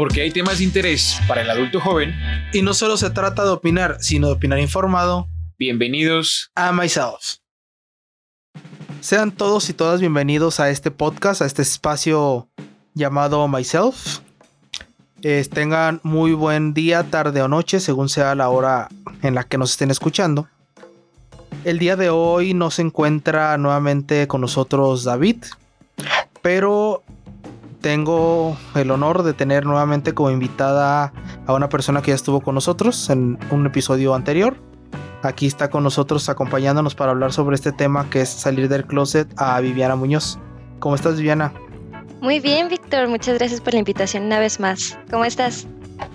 porque hay temas de interés para el adulto joven. Y no solo se trata de opinar, sino de opinar informado. Bienvenidos a Myself. Sean todos y todas bienvenidos a este podcast, a este espacio llamado Myself. tengan muy buen día, tarde o noche, según sea la hora en la que nos estén escuchando. El día de hoy no se encuentra nuevamente con nosotros David, pero tengo el honor de tener nuevamente como invitada a una persona que ya estuvo con nosotros en un episodio anterior. Aquí está con nosotros acompañándonos para hablar sobre este tema que es salir del closet a Viviana Muñoz. ¿Cómo estás Viviana? Muy bien, Víctor. Muchas gracias por la invitación una vez más. ¿Cómo estás?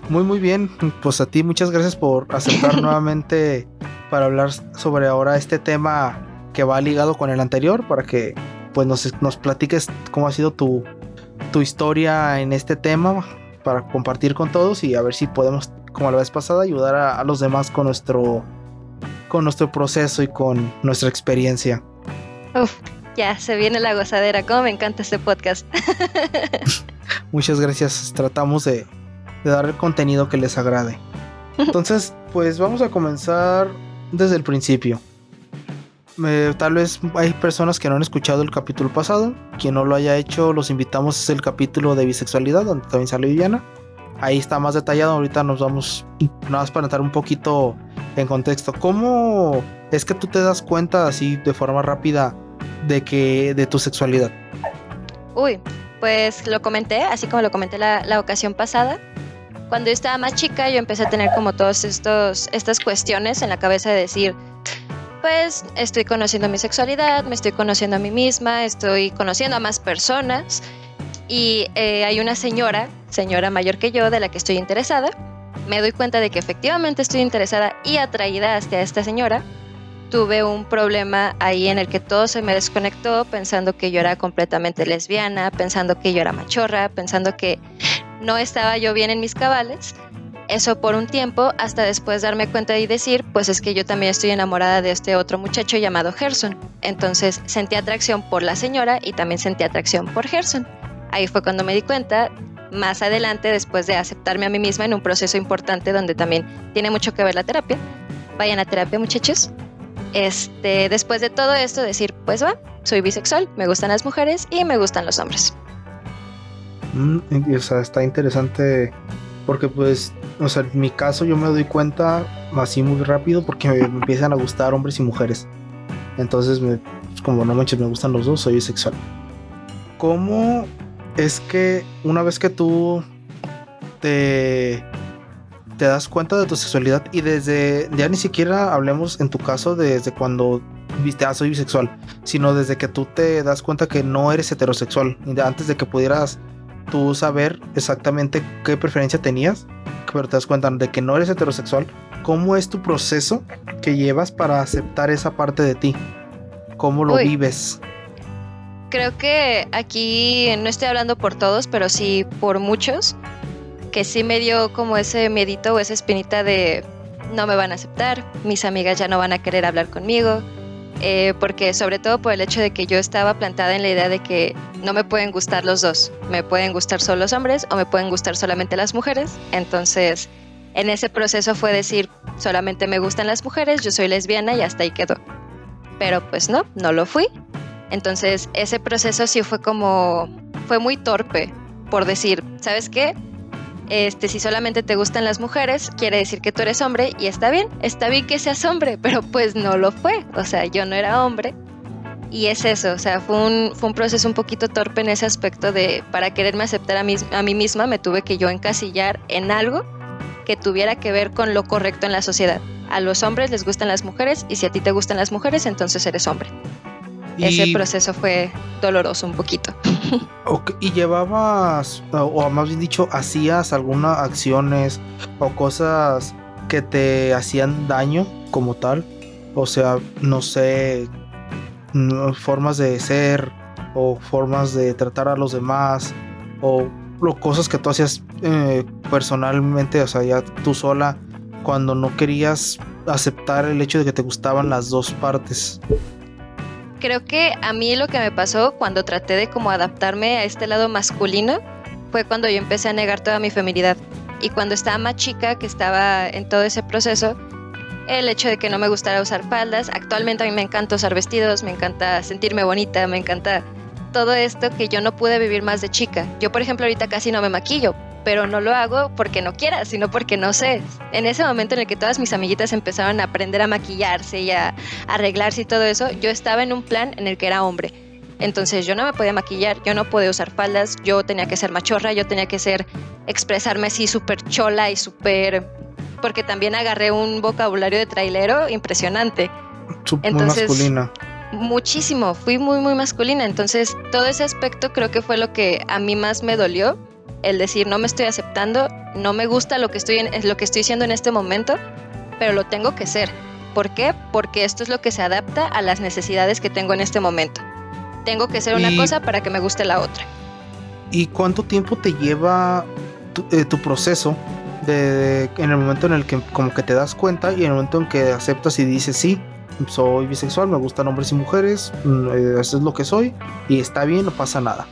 Muy, muy bien. Pues a ti muchas gracias por aceptar nuevamente para hablar sobre ahora este tema que va ligado con el anterior para que pues nos, nos platiques cómo ha sido tu, tu historia en este tema para compartir con todos y a ver si podemos, como la vez pasada, ayudar a, los demás con nuestro, con nuestro proceso y con nuestra experiencia. Uf, ya se viene la gozadera. Cómo me encanta este podcast. Muchas gracias. Tratamos de, de dar el contenido que les agrade. Entonces, pues vamos a comenzar desde el principio. Tal vez hay personas que no han escuchado el capítulo pasado. Quien no lo haya hecho, los invitamos. a el capítulo de bisexualidad, donde también sale Viviana. Ahí está más detallado. Ahorita nos vamos, nada más para entrar un poquito en contexto. ¿Cómo es que tú te das cuenta así de forma rápida de que de tu sexualidad? Uy, pues lo comenté, así como lo comenté la, la ocasión pasada cuando yo estaba más chica, yo empecé a tener como todas estas cuestiones en la cabeza de decir, pues estoy conociendo mi sexualidad, me estoy conociendo a mí misma, estoy conociendo a más personas y eh, hay una señora, señora mayor que yo, de la que estoy interesada. Me doy cuenta de que efectivamente estoy interesada y atraída hacia esta señora. Tuve un problema ahí en el que todo se me desconectó, pensando que yo era completamente lesbiana, pensando que yo era machorra, pensando que no estaba yo bien en mis cabales. Eso por un tiempo, hasta después darme cuenta y decir, pues es que yo también estoy enamorada de este otro muchacho llamado Gerson. Entonces sentí atracción por la señora y también sentí atracción por Gerson. Ahí fue cuando me di cuenta, más adelante, después de aceptarme a mí misma en un proceso importante donde también tiene mucho que ver la terapia. Vayan a terapia, muchachos. Este, después de todo esto, decir, pues va, soy bisexual, me gustan las mujeres y me gustan los hombres. Mm, está interesante porque pues, o sea, en mi caso yo me doy cuenta así muy rápido porque me, empiezan a gustar hombres y mujeres. Entonces, me, pues, como no manches, me gustan los dos, soy bisexual. ¿Cómo es que una vez que tú te, te das cuenta de tu sexualidad y desde, ya ni siquiera hablemos en tu caso desde cuando viste, ah, soy bisexual, sino desde que tú te das cuenta que no eres heterosexual, antes de que pudieras tú saber exactamente qué preferencia tenías, pero te das cuenta de que no eres heterosexual, ¿cómo es tu proceso que llevas para aceptar esa parte de ti? ¿Cómo lo vives? Creo que aquí no estoy hablando por todos, pero sí por muchos, que sí me dio como ese miedito o esa espinita de no me van a aceptar, mis amigas ya no van a querer hablar conmigo, eh, porque sobre todo por el hecho de que yo estaba plantada en la idea de que no me pueden gustar los dos, me pueden gustar solo los hombres o me pueden gustar solamente las mujeres, entonces en ese proceso fue decir, solamente me gustan las mujeres, yo soy lesbiana y hasta ahí quedó. Pero pues no, no lo fui. Entonces ese proceso sí fue como, fue muy torpe por decir, ¿sabes qué? Este, si solamente te gustan las mujeres, quiere decir que tú eres hombre y está bien, está bien que seas hombre, pero pues no lo fue, o sea, yo no era hombre. Y es eso, o sea, fue un, fue un proceso un poquito torpe en ese aspecto de, para quererme aceptar a mí, a mí misma, me tuve que yo encasillar en algo que tuviera que ver con lo correcto en la sociedad. A los hombres les gustan las mujeres y si a ti te gustan las mujeres, entonces eres hombre. Ese proceso fue doloroso un poquito. ¿Y llevabas, o más bien dicho, hacías algunas acciones o cosas que te hacían daño como tal? O sea, no sé, formas de ser o formas de tratar a los demás o cosas que tú hacías eh, personalmente, o sea, ya tú sola, cuando no querías aceptar el hecho de que te gustaban las dos partes creo que a mí lo que me pasó cuando traté de como adaptarme a este lado masculino fue cuando yo empecé a negar toda mi feminidad. Y cuando estaba más chica, que estaba en todo ese proceso, el hecho de que no me gustara usar faldas, actualmente a mí me encanta usar vestidos, me encanta sentirme bonita, me encanta todo esto que yo no pude vivir más de chica. Yo, por ejemplo, ahorita casi no me maquillo, pero no lo hago porque no quiera, sino porque no sé. En ese momento en el que todas mis amiguitas empezaron a aprender a maquillarse y a arreglarse y todo eso, yo estaba en un plan en el que era hombre. Entonces yo no me podía maquillar, yo no podía usar faldas, yo tenía que ser machorra, yo tenía que ser expresarme así súper chola y súper... porque también agarré un vocabulario de trailero impresionante. Entonces, masculina. Muchísimo, fui muy, muy masculina. Entonces todo ese aspecto creo que fue lo que a mí más me dolió, el decir no me estoy aceptando, no me gusta lo que estoy, en, lo que estoy haciendo en este momento, pero lo tengo que ser. ¿Por qué? Porque esto es lo que se adapta a las necesidades que tengo en este momento. Tengo que ser una cosa para que me guste la otra. ¿Y cuánto tiempo te lleva tu, eh, proceso de, en el momento en el que como que te das cuenta y en el momento en que aceptas y dices sí, soy bisexual, me gustan hombres y mujeres, mm, eh, eso es lo que soy y está bien, no pasa nada?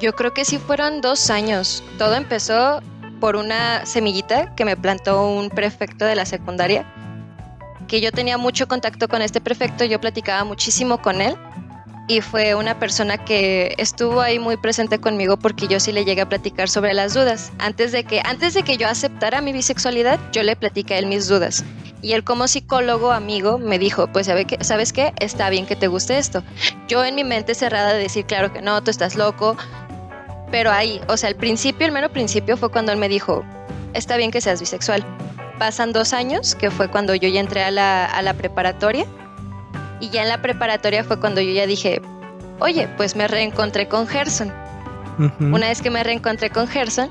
Yo creo que sí fueron dos años. Todo empezó por una semillita que me plantó un prefecto de la secundaria, que yo tenía mucho contacto con este prefecto, yo platicaba muchísimo con él y fue una persona que estuvo ahí muy presente conmigo porque yo sí le llegué a platicar sobre las dudas. Antes de que, antes de que yo aceptara mi bisexualidad, yo le platicé a él mis dudas. Y él como psicólogo amigo me dijo, pues ¿sabes qué? Está bien que te guste esto. Yo en mi mente cerrada de decir, claro que no, tú estás loco. Pero ahí, o sea, el principio, el mero principio fue cuando él me dijo, está bien que seas bisexual. Pasan dos años, que fue cuando yo ya entré a la, a la preparatoria y ya en la preparatoria fue cuando yo ya dije, oye, pues me reencontré con Gerson. Una vez que me reencontré con Gerson,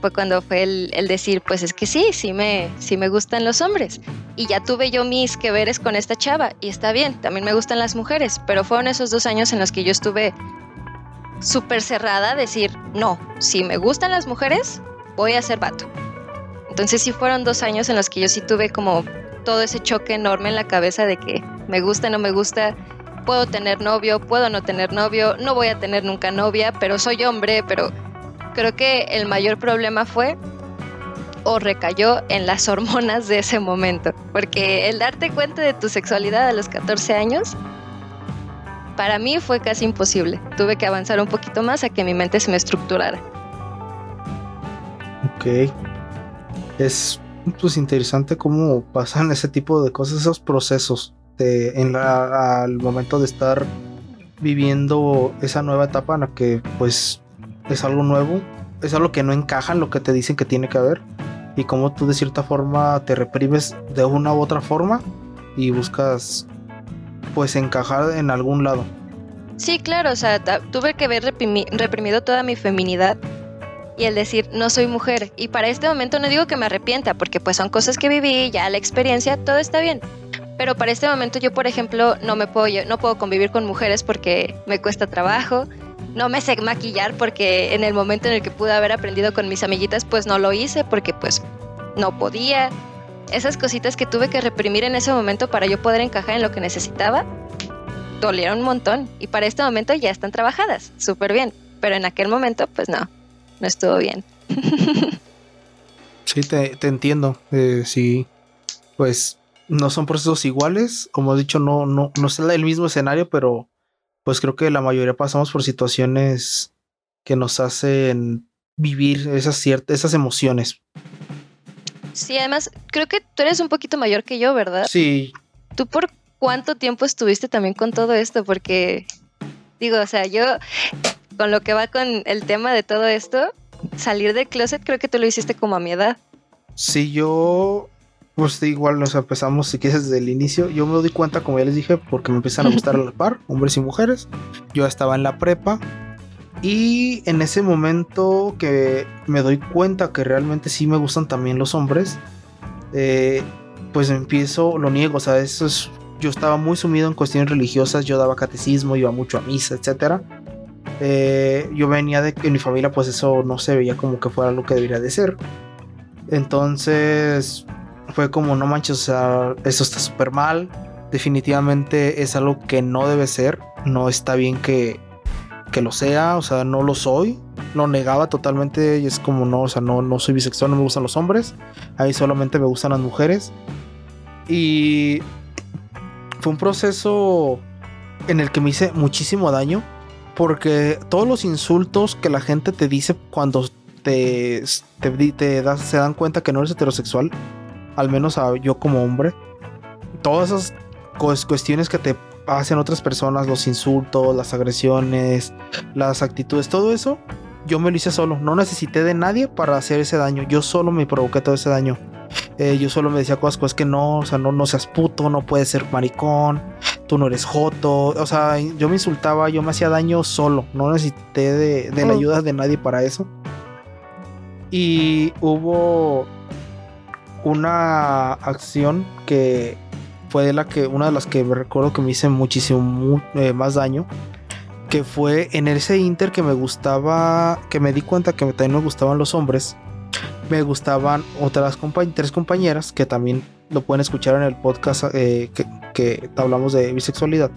fue cuando fue el, decir, pues es que sí, sí me, sí me gustan los hombres. Y ya tuve yo mis que veres con esta chava, y está bien, también me gustan las mujeres, pero fueron esos dos años en los que yo estuve súper cerrada decir, no, si me gustan las mujeres, voy a ser vato. Entonces sí fueron dos años en los que yo sí tuve como todo ese choque enorme en la cabeza de que me gusta, no me gusta, puedo tener novio, puedo no tener novio, no voy a tener nunca novia, pero soy hombre, pero creo que el mayor problema fue o recayó en las hormonas de ese momento, porque el darte cuenta de tu sexualidad a los 14 años, para mí fue casi imposible. Tuve que avanzar un poquito más a que mi mente se me estructurara. Ok. Es pues interesante cómo pasan ese tipo de cosas, esos procesos de, en la, al momento de estar viviendo esa nueva etapa en la que pues es algo nuevo, es algo que no encaja en lo que te dicen que tiene que haber y cómo tú de cierta forma te reprimes de una u otra forma y buscas pues encajar en algún lado. Sí, claro, o sea, tuve que haber reprimido toda mi feminidad y el decir no soy mujer. Y para este momento no digo que me arrepienta, porque pues son cosas que viví, ya la experiencia, todo está bien. Pero para este momento yo, por ejemplo, no me puedo, no puedo convivir con mujeres porque me cuesta trabajo. No me sé maquillar porque en el momento en el que pude haber aprendido con mis amiguitas, pues no lo hice porque pues no podía. Esas cositas que tuve que reprimir en ese momento para yo poder encajar en lo que necesitaba, dolieron un montón. Y para este momento ya están trabajadas, súper bien. Pero en aquel momento, pues no no estuvo bien. sí, te, entiendo. Eh, sí, pues no son procesos iguales. Como he dicho, no, no, no es el mismo escenario, pero pues creo que la mayoría pasamos por situaciones que nos hacen vivir esas ciertas, esas emociones. Sí, además, creo que tú eres un poquito mayor que yo, ¿verdad? Sí. ¿Tú por cuánto tiempo estuviste también con todo esto? Porque, digo, o sea, yo con lo que va con el tema de todo esto, salir del closet creo que tú lo hiciste como a mi edad. Sí, yo, pues igual nos empezamos, si quieres, desde el inicio. Yo me doy cuenta, como ya les dije, porque me empiezan a gustar a la par, hombres y mujeres. Yo estaba en la prepa. Y en ese momento que me doy cuenta que realmente sí me gustan también los hombres, eh, pues empiezo, lo niego, o sea, eso es, yo estaba muy sumido en cuestiones religiosas, yo daba catecismo, iba mucho a misa, etcétera eh, yo venía de que en mi familia pues eso no se veía como que fuera lo que debería de ser. Entonces fue como no manches, o sea, eso está súper mal. Definitivamente es algo que no debe ser. No está bien que, que lo sea, o sea, no lo soy. Lo negaba totalmente y es como no, o sea, no, no soy bisexual, no me gustan los hombres. Ahí solamente me gustan las mujeres. Y fue un proceso en el que me hice muchísimo daño porque todos los insultos que la gente te dice cuando te, te, das, se dan cuenta que no eres heterosexual, al menos yo como hombre, todas esas cuestiones que te hacen otras personas, los insultos, las agresiones, las actitudes, todo eso, yo me lo hice solo. No necesité de nadie para hacer ese daño. Yo solo me provoqué todo ese daño. Eh, yo solo me decía cosas, cosas que no, o sea, no, no seas puto, no puedes ser maricón, tú no eres joto. O sea, yo me insultaba, yo me hacía daño solo. No necesité de, de la oh. ayuda de nadie para eso. Y hubo una acción que fue la que, una de las que recuerdo que me hice muchísimo eh, más daño. Que fue en ese inter que me gustaba, que me di cuenta que también me gustaban los hombres. Me gustaban otras tres compañeras que también lo pueden escuchar en el podcast eh, que, hablamos de bisexualidad.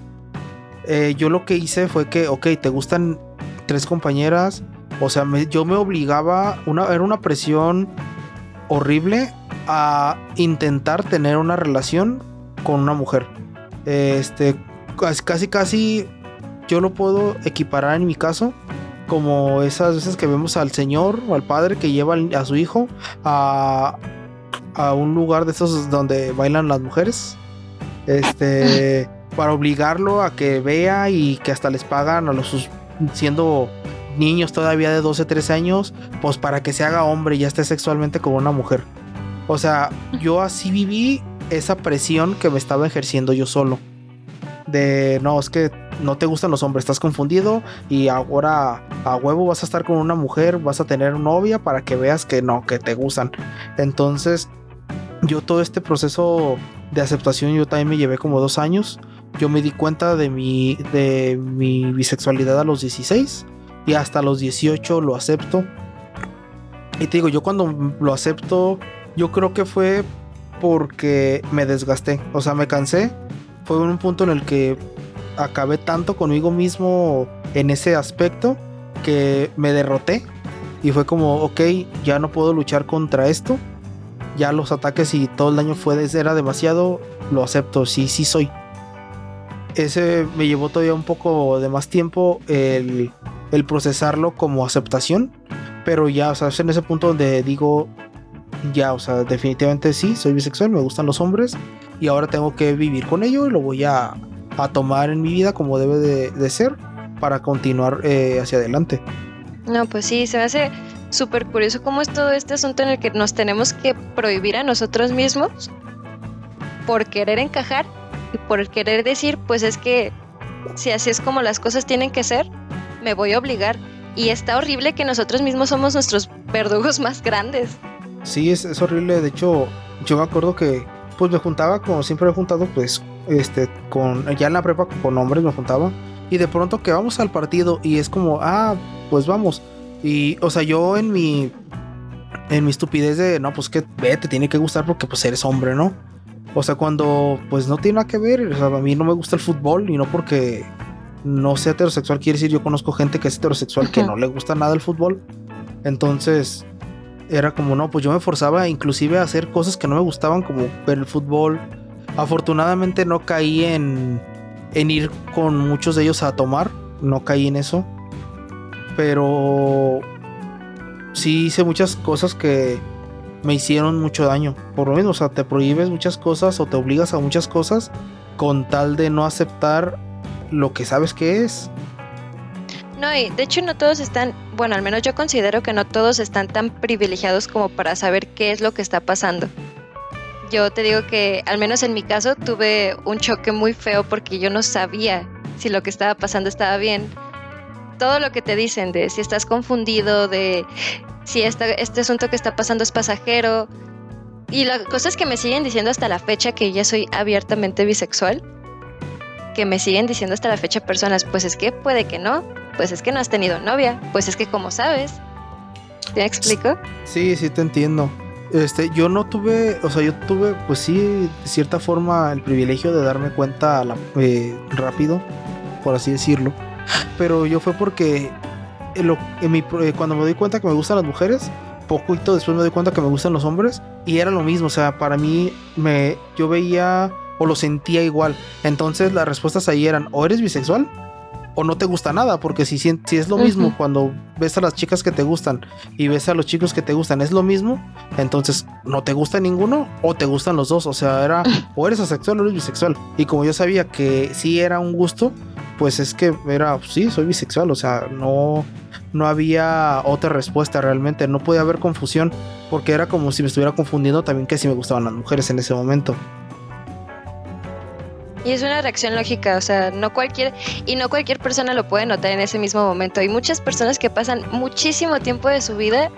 Eh, yo lo que hice fue que, ok, te gustan tres compañeras. O sea, yo me obligaba, una, era una presión horrible a intentar tener una relación con una mujer. Este, casi, casi yo lo puedo equiparar en mi caso como esas veces que vemos al señor o al padre que lleva a su hijo a, a un lugar de esos donde bailan las mujeres. Este, para obligarlo a que vea y que hasta les pagan a los siendo niños todavía de 12, 13 años, pues para que se haga hombre y ya esté sexualmente como una mujer. O sea, yo así viví esa presión que me estaba ejerciendo yo solo. De no, es que no te gustan los hombres, estás confundido y ahora a huevo vas a estar con una mujer, vas a tener novia para que veas que no, que te gustan. Entonces, yo todo este proceso de aceptación yo también me llevé como dos años. Yo me di cuenta de mi, de mi bisexualidad a los 16 y hasta los 18 lo acepto. Y te digo, yo cuando lo acepto, yo creo que fue porque me desgasté, o sea, me cansé. Fue un punto en el que acabé tanto conmigo mismo en ese aspecto que me derroté y fue como, ok, ya no puedo luchar contra esto. Ya los ataques y todo el daño fue era demasiado, lo acepto, sí, sí soy. Ese me llevó todavía un poco de más tiempo el, el procesarlo como aceptación, pero ya, o sea, es en ese punto donde digo, ya, o sea, definitivamente sí, soy bisexual, me gustan los hombres y ahora tengo que vivir con ello y lo voy a, a tomar en mi vida como debe de, ser para continuar eh, hacia adelante. No, pues sí, se me hace súper curioso cómo es todo este asunto en el que nos tenemos que prohibir a nosotros mismos por querer encajar y por querer decir, pues es que si así es como las cosas tienen que ser, me voy a obligar. Y está horrible que nosotros mismos somos nuestros verdugos más grandes. Sí, es, es horrible. De hecho, yo me acuerdo que pues me juntaba, como siempre he juntado, pues, este, con, ya en la prepa con hombres me juntaba. Y de pronto que vamos al partido y es como, ah, pues vamos. Y, o sea, yo en mi, en mi estupidez de, no, pues que ve, te tiene que gustar porque pues eres hombre, ¿no? O sea, cuando pues no tiene nada que ver, o sea, a mí no me gusta el fútbol y no porque no sea heterosexual, quiere decir yo conozco gente que es heterosexual que no le gusta nada el fútbol. Entonces, era como, no, pues yo me forzaba inclusive a hacer cosas que no me gustaban, como ver el fútbol. Afortunadamente no caí en, en ir con muchos de ellos a tomar, no caí en eso. Pero sí hice muchas cosas que me hicieron mucho daño. Por lo mismo, o sea, te prohíbes muchas cosas o te obligas a muchas cosas con tal de no aceptar lo que sabes que es. No, y de hecho no todos están, bueno, al menos yo considero que no todos están tan privilegiados como para saber qué es lo que está pasando. Yo te digo que, al menos en mi caso, tuve un choque muy feo porque yo no sabía si lo que estaba pasando estaba bien. Todo lo que te dicen de si estás confundido, de si este asunto que está pasando es pasajero. Y las cosas que me siguen diciendo hasta la fecha que ya soy abiertamente bisexual, que me siguen diciendo hasta la fecha personas, pues es que puede que no, pues es que no has tenido novia, pues es que como sabes. ¿Te explico? Sí, sí te entiendo. Este, yo no tuve, o sea, yo tuve, pues sí, de cierta forma, el privilegio de darme cuenta la, eh, rápido, por así decirlo. pero yo fue porque en mi, cuando me doy cuenta que me gustan las mujeres, poquito después me doy cuenta que me gustan los hombres y era lo mismo, o sea, para mí me yo veía o lo sentía igual. Entonces las respuestas ahí eran o eres bisexual o no te gusta nada, porque si, si es lo mismo cuando ves a las chicas que te gustan y ves a los chicos que te gustan, es lo mismo, entonces no te gusta ninguno o te gustan los dos, o sea, era o eres asexual o eres bisexual. Y como yo sabía que sí era un gusto, pues es que era, sí, soy bisexual, o sea, no, no había otra respuesta realmente, no podía haber confusión, porque era como si me estuviera confundiendo también que si me gustaban las mujeres en ese momento. Y es una reacción lógica, o sea, no cualquier, y no cualquier persona lo puede notar en ese mismo momento. Hay muchas personas que pasan muchísimo tiempo de su vida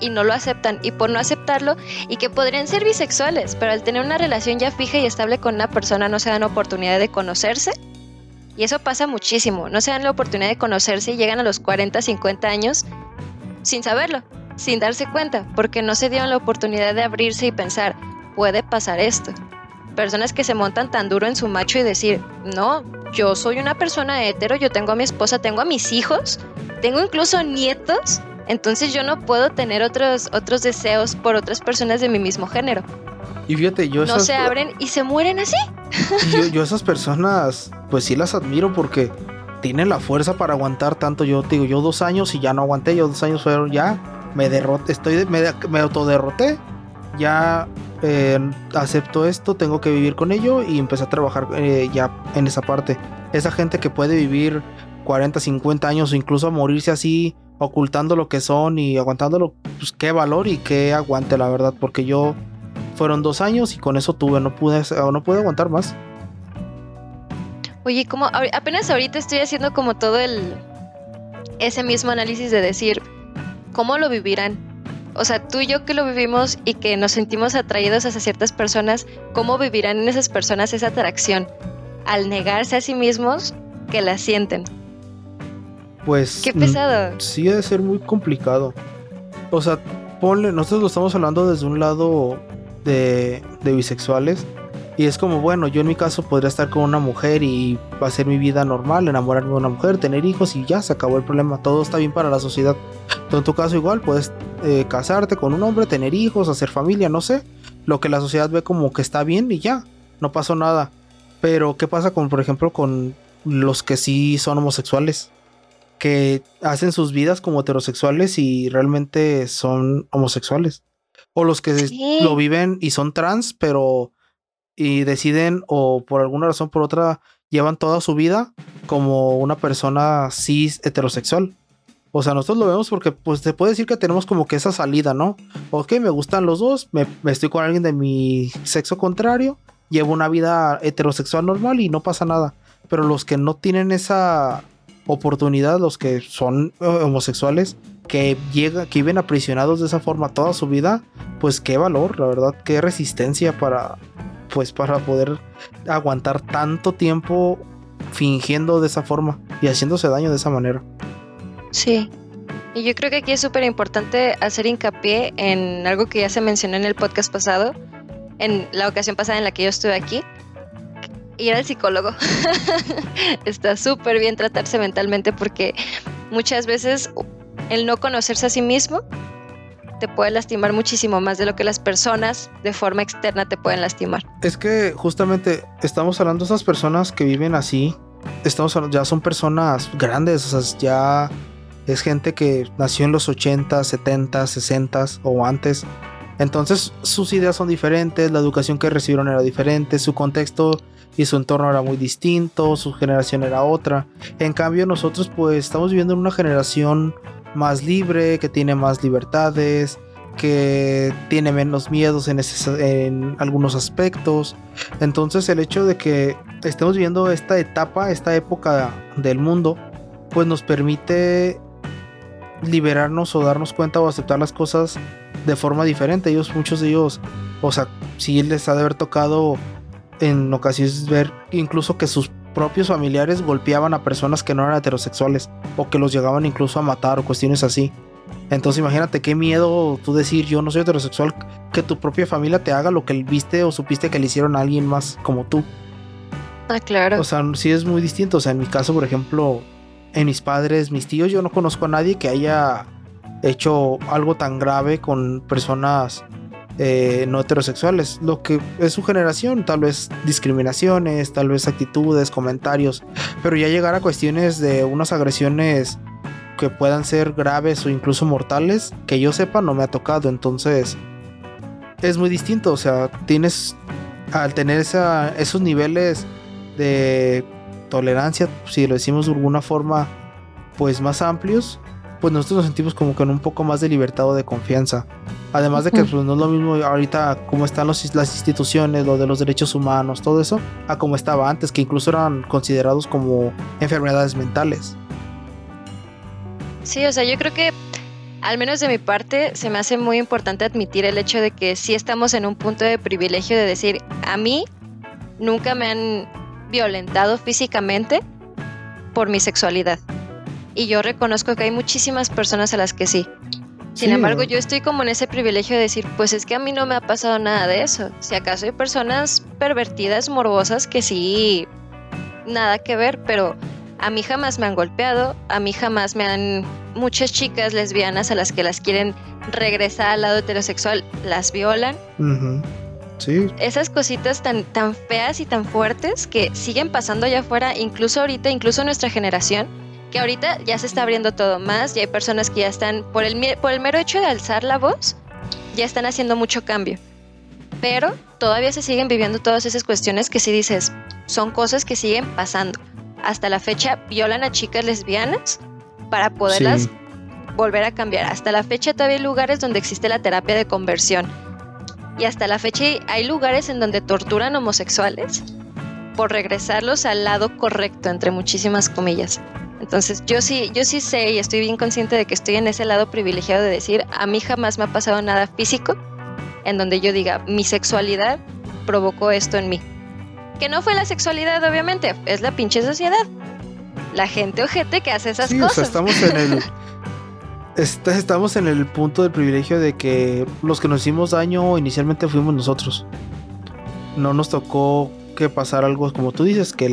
y no lo aceptan, y por no aceptarlo, y que podrían ser bisexuales, pero al tener una relación ya fija y estable con una persona no se dan oportunidad de conocerse. Y eso pasa muchísimo, no se dan la oportunidad de conocerse y llegan a los 40, 50 años sin saberlo, sin darse cuenta, porque no se dieron la oportunidad de abrirse y pensar, puede pasar esto personas que se montan tan duro en su macho y decir, no, yo soy una persona hetero, yo tengo a mi esposa, tengo a mis hijos, tengo incluso nietos, entonces yo no puedo tener otros, otros deseos por otras personas de mi mismo género. Y fíjate, yo... No se abren y se mueren así. Yo, yo esas personas, pues sí las admiro porque tienen la fuerza para aguantar tanto. Yo digo, yo dos años y ya no aguanté, yo dos años fueron ya, me derroté, estoy, me, me autoderroté, ya eh, acepto esto, tengo que vivir con ello y empecé a trabajar eh, ya en esa parte. Esa gente que puede vivir 40, 50 años o incluso morirse así, ocultando lo que son y aguantándolo, pues qué valor y qué aguante, la verdad, porque yo fueron dos años y con eso tuve, no pude, no pude aguantar más. Oye, como apenas ahorita estoy haciendo como todo el ese mismo análisis de decir cómo lo vivirán o sea, tú y yo que lo vivimos y que nos sentimos atraídos hacia ciertas personas, ¿cómo vivirán en esas personas esa atracción? Al negarse a sí mismos que la sienten. Pues. Qué pesado. Sí, debe ser muy complicado. O sea, ponle, nosotros lo estamos hablando desde un lado de, de bisexuales. Y es como, bueno, yo en mi caso podría estar con una mujer y hacer mi vida normal, enamorarme de una mujer, tener hijos y ya se acabó el problema. Todo está bien para la sociedad. Tú en tu caso igual puedes eh, casarte con un hombre, tener hijos, hacer familia, no sé. Lo que la sociedad ve como que está bien y ya, no pasó nada. Pero ¿qué pasa con, por ejemplo, con los que sí son homosexuales? Que hacen sus vidas como heterosexuales y realmente son homosexuales. O los que lo viven y son trans, pero y deciden o por alguna razón por otra llevan toda su vida como una persona cis heterosexual. O sea, nosotros lo vemos porque pues se puede decir que tenemos como que esa salida, ¿no? Ok, me gustan los dos, me, estoy con alguien de mi sexo contrario, llevo una vida heterosexual normal y no pasa nada. Pero los que no tienen esa oportunidad, los que son eh, homosexuales, que llega, que viven aprisionados de esa forma toda su vida, pues qué valor, la verdad, qué resistencia para, pues para poder aguantar tanto tiempo fingiendo de esa forma y haciéndose daño de esa manera. Sí. Y yo creo que aquí es súper importante hacer hincapié en algo que ya se mencionó en el podcast pasado, en la ocasión pasada en la que yo estuve aquí, y era el psicólogo. Está súper bien tratarse mentalmente porque muchas veces el no conocerse a sí mismo te puede lastimar muchísimo más de lo que las personas de forma externa te pueden lastimar. Es que justamente estamos hablando de esas personas que viven así, estamos ya son personas grandes, o sea, ya es gente que nació en los 80, 70, 60 o antes. Entonces sus ideas son diferentes, la educación que recibieron era diferente, su contexto y su entorno era muy distinto, su generación era otra. En cambio nosotros pues estamos viviendo en una generación más libre, que tiene más libertades, que tiene menos miedos en, algunos aspectos. Entonces el hecho de que estemos viviendo esta etapa, esta época del mundo, pues nos permite liberarnos o darnos cuenta o aceptar las cosas de forma diferente. Ellos, muchos de ellos, o sea, sí les ha de haber tocado en ocasiones ver incluso que sus propios familiares golpeaban a personas que no eran heterosexuales o que los llegaban incluso a matar o cuestiones así. Entonces imagínate qué miedo tú decir yo no soy heterosexual, que tu propia familia te haga lo que viste o supiste que le hicieron a alguien más como tú. Ah, claro. O sea, sí es muy distinto. O sea, en mi caso, por ejemplo, en mis padres, mis tíos, yo no conozco a nadie que haya hecho algo tan grave con personas eh, no heterosexuales. Lo que es su generación, tal vez discriminaciones, tal vez actitudes, comentarios, pero ya llegar a cuestiones de unas agresiones que puedan ser graves o incluso mortales, que yo sepa, no me ha tocado. Entonces, es muy distinto. O sea, tienes, al tener esos niveles de tolerancia, si lo decimos de alguna forma, pues más amplios, pues nosotros nos sentimos como con un poco más de libertad o de confianza. Además de que pues, no es lo mismo ahorita como están los, las instituciones, lo de los derechos humanos, todo eso, a como estaba antes, que incluso eran considerados como enfermedades mentales. Sí, o sea, yo creo que al menos de mi parte se me hace muy importante admitir el hecho de que sí estamos en un punto de privilegio de decir, a mí nunca me han violentado físicamente por mi sexualidad. Y yo reconozco que hay muchísimas personas a las que sí. Sin embargo, yo estoy como en ese privilegio de decir, pues es que a mí no me ha pasado nada de eso. Si acaso hay personas pervertidas, morbosas, que sí, nada que ver, pero a mí jamás me han golpeado, a mí jamás me han... Muchas chicas lesbianas a las que las quieren regresar al lado heterosexual, las violan. Sí. Esas cositas tan, tan feas y tan fuertes que siguen pasando allá afuera, incluso ahorita, incluso nuestra generación, que ahorita ya se está abriendo todo más y hay personas que ya están, por el, por el mero hecho de alzar la voz, ya están haciendo mucho cambio. Pero todavía se siguen viviendo todas esas cuestiones que si dices, son cosas que siguen pasando hasta la fecha violan a chicas lesbianas para poderlas volver a cambiar. Hasta la fecha todavía hay lugares donde existe la terapia de conversión. Y hasta la fecha hay lugares en donde torturan homosexuales por regresarlos al lado correcto, entre muchísimas comillas. Entonces yo sí, yo sí sé y estoy bien consciente de que estoy en ese lado privilegiado de decir, a mí jamás me ha pasado nada físico en donde yo diga, mi sexualidad provocó esto en mí. Que no fue la sexualidad, obviamente, es la pinche sociedad. La gente ojete que hace esas cosas. estamos en el. estamos en el punto del privilegio de que los que nos hicimos daño inicialmente fuimos nosotros. No nos tocó que pasar algo como tú dices, que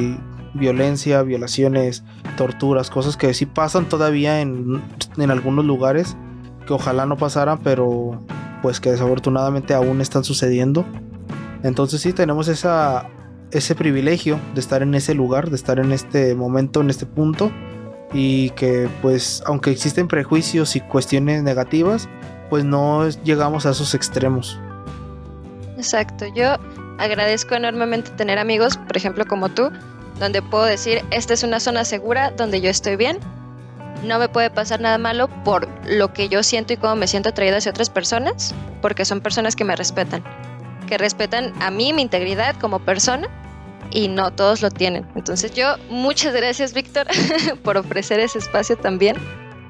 violencia, violaciones, torturas, cosas que sí pasan todavía en, en algunos lugares, que ojalá no pasaran, pero pues que desafortunadamente aún están sucediendo. Entonces sí tenemos esa ese privilegio de estar en ese lugar, de estar en este momento, en este punto, y que pues aunque existen prejuicios y cuestiones negativas, pues no llegamos a esos extremos. Exacto, yo agradezco enormemente tener amigos, por ejemplo como tú, donde puedo decir, esta es una zona segura donde yo estoy bien, no me puede pasar nada malo por lo que yo siento y cómo me siento atraída hacia otras personas, porque son personas que me respetan que respetan a mí, mi integridad como persona, y no todos lo tienen. Entonces yo, muchas gracias Víctor por ofrecer ese espacio también,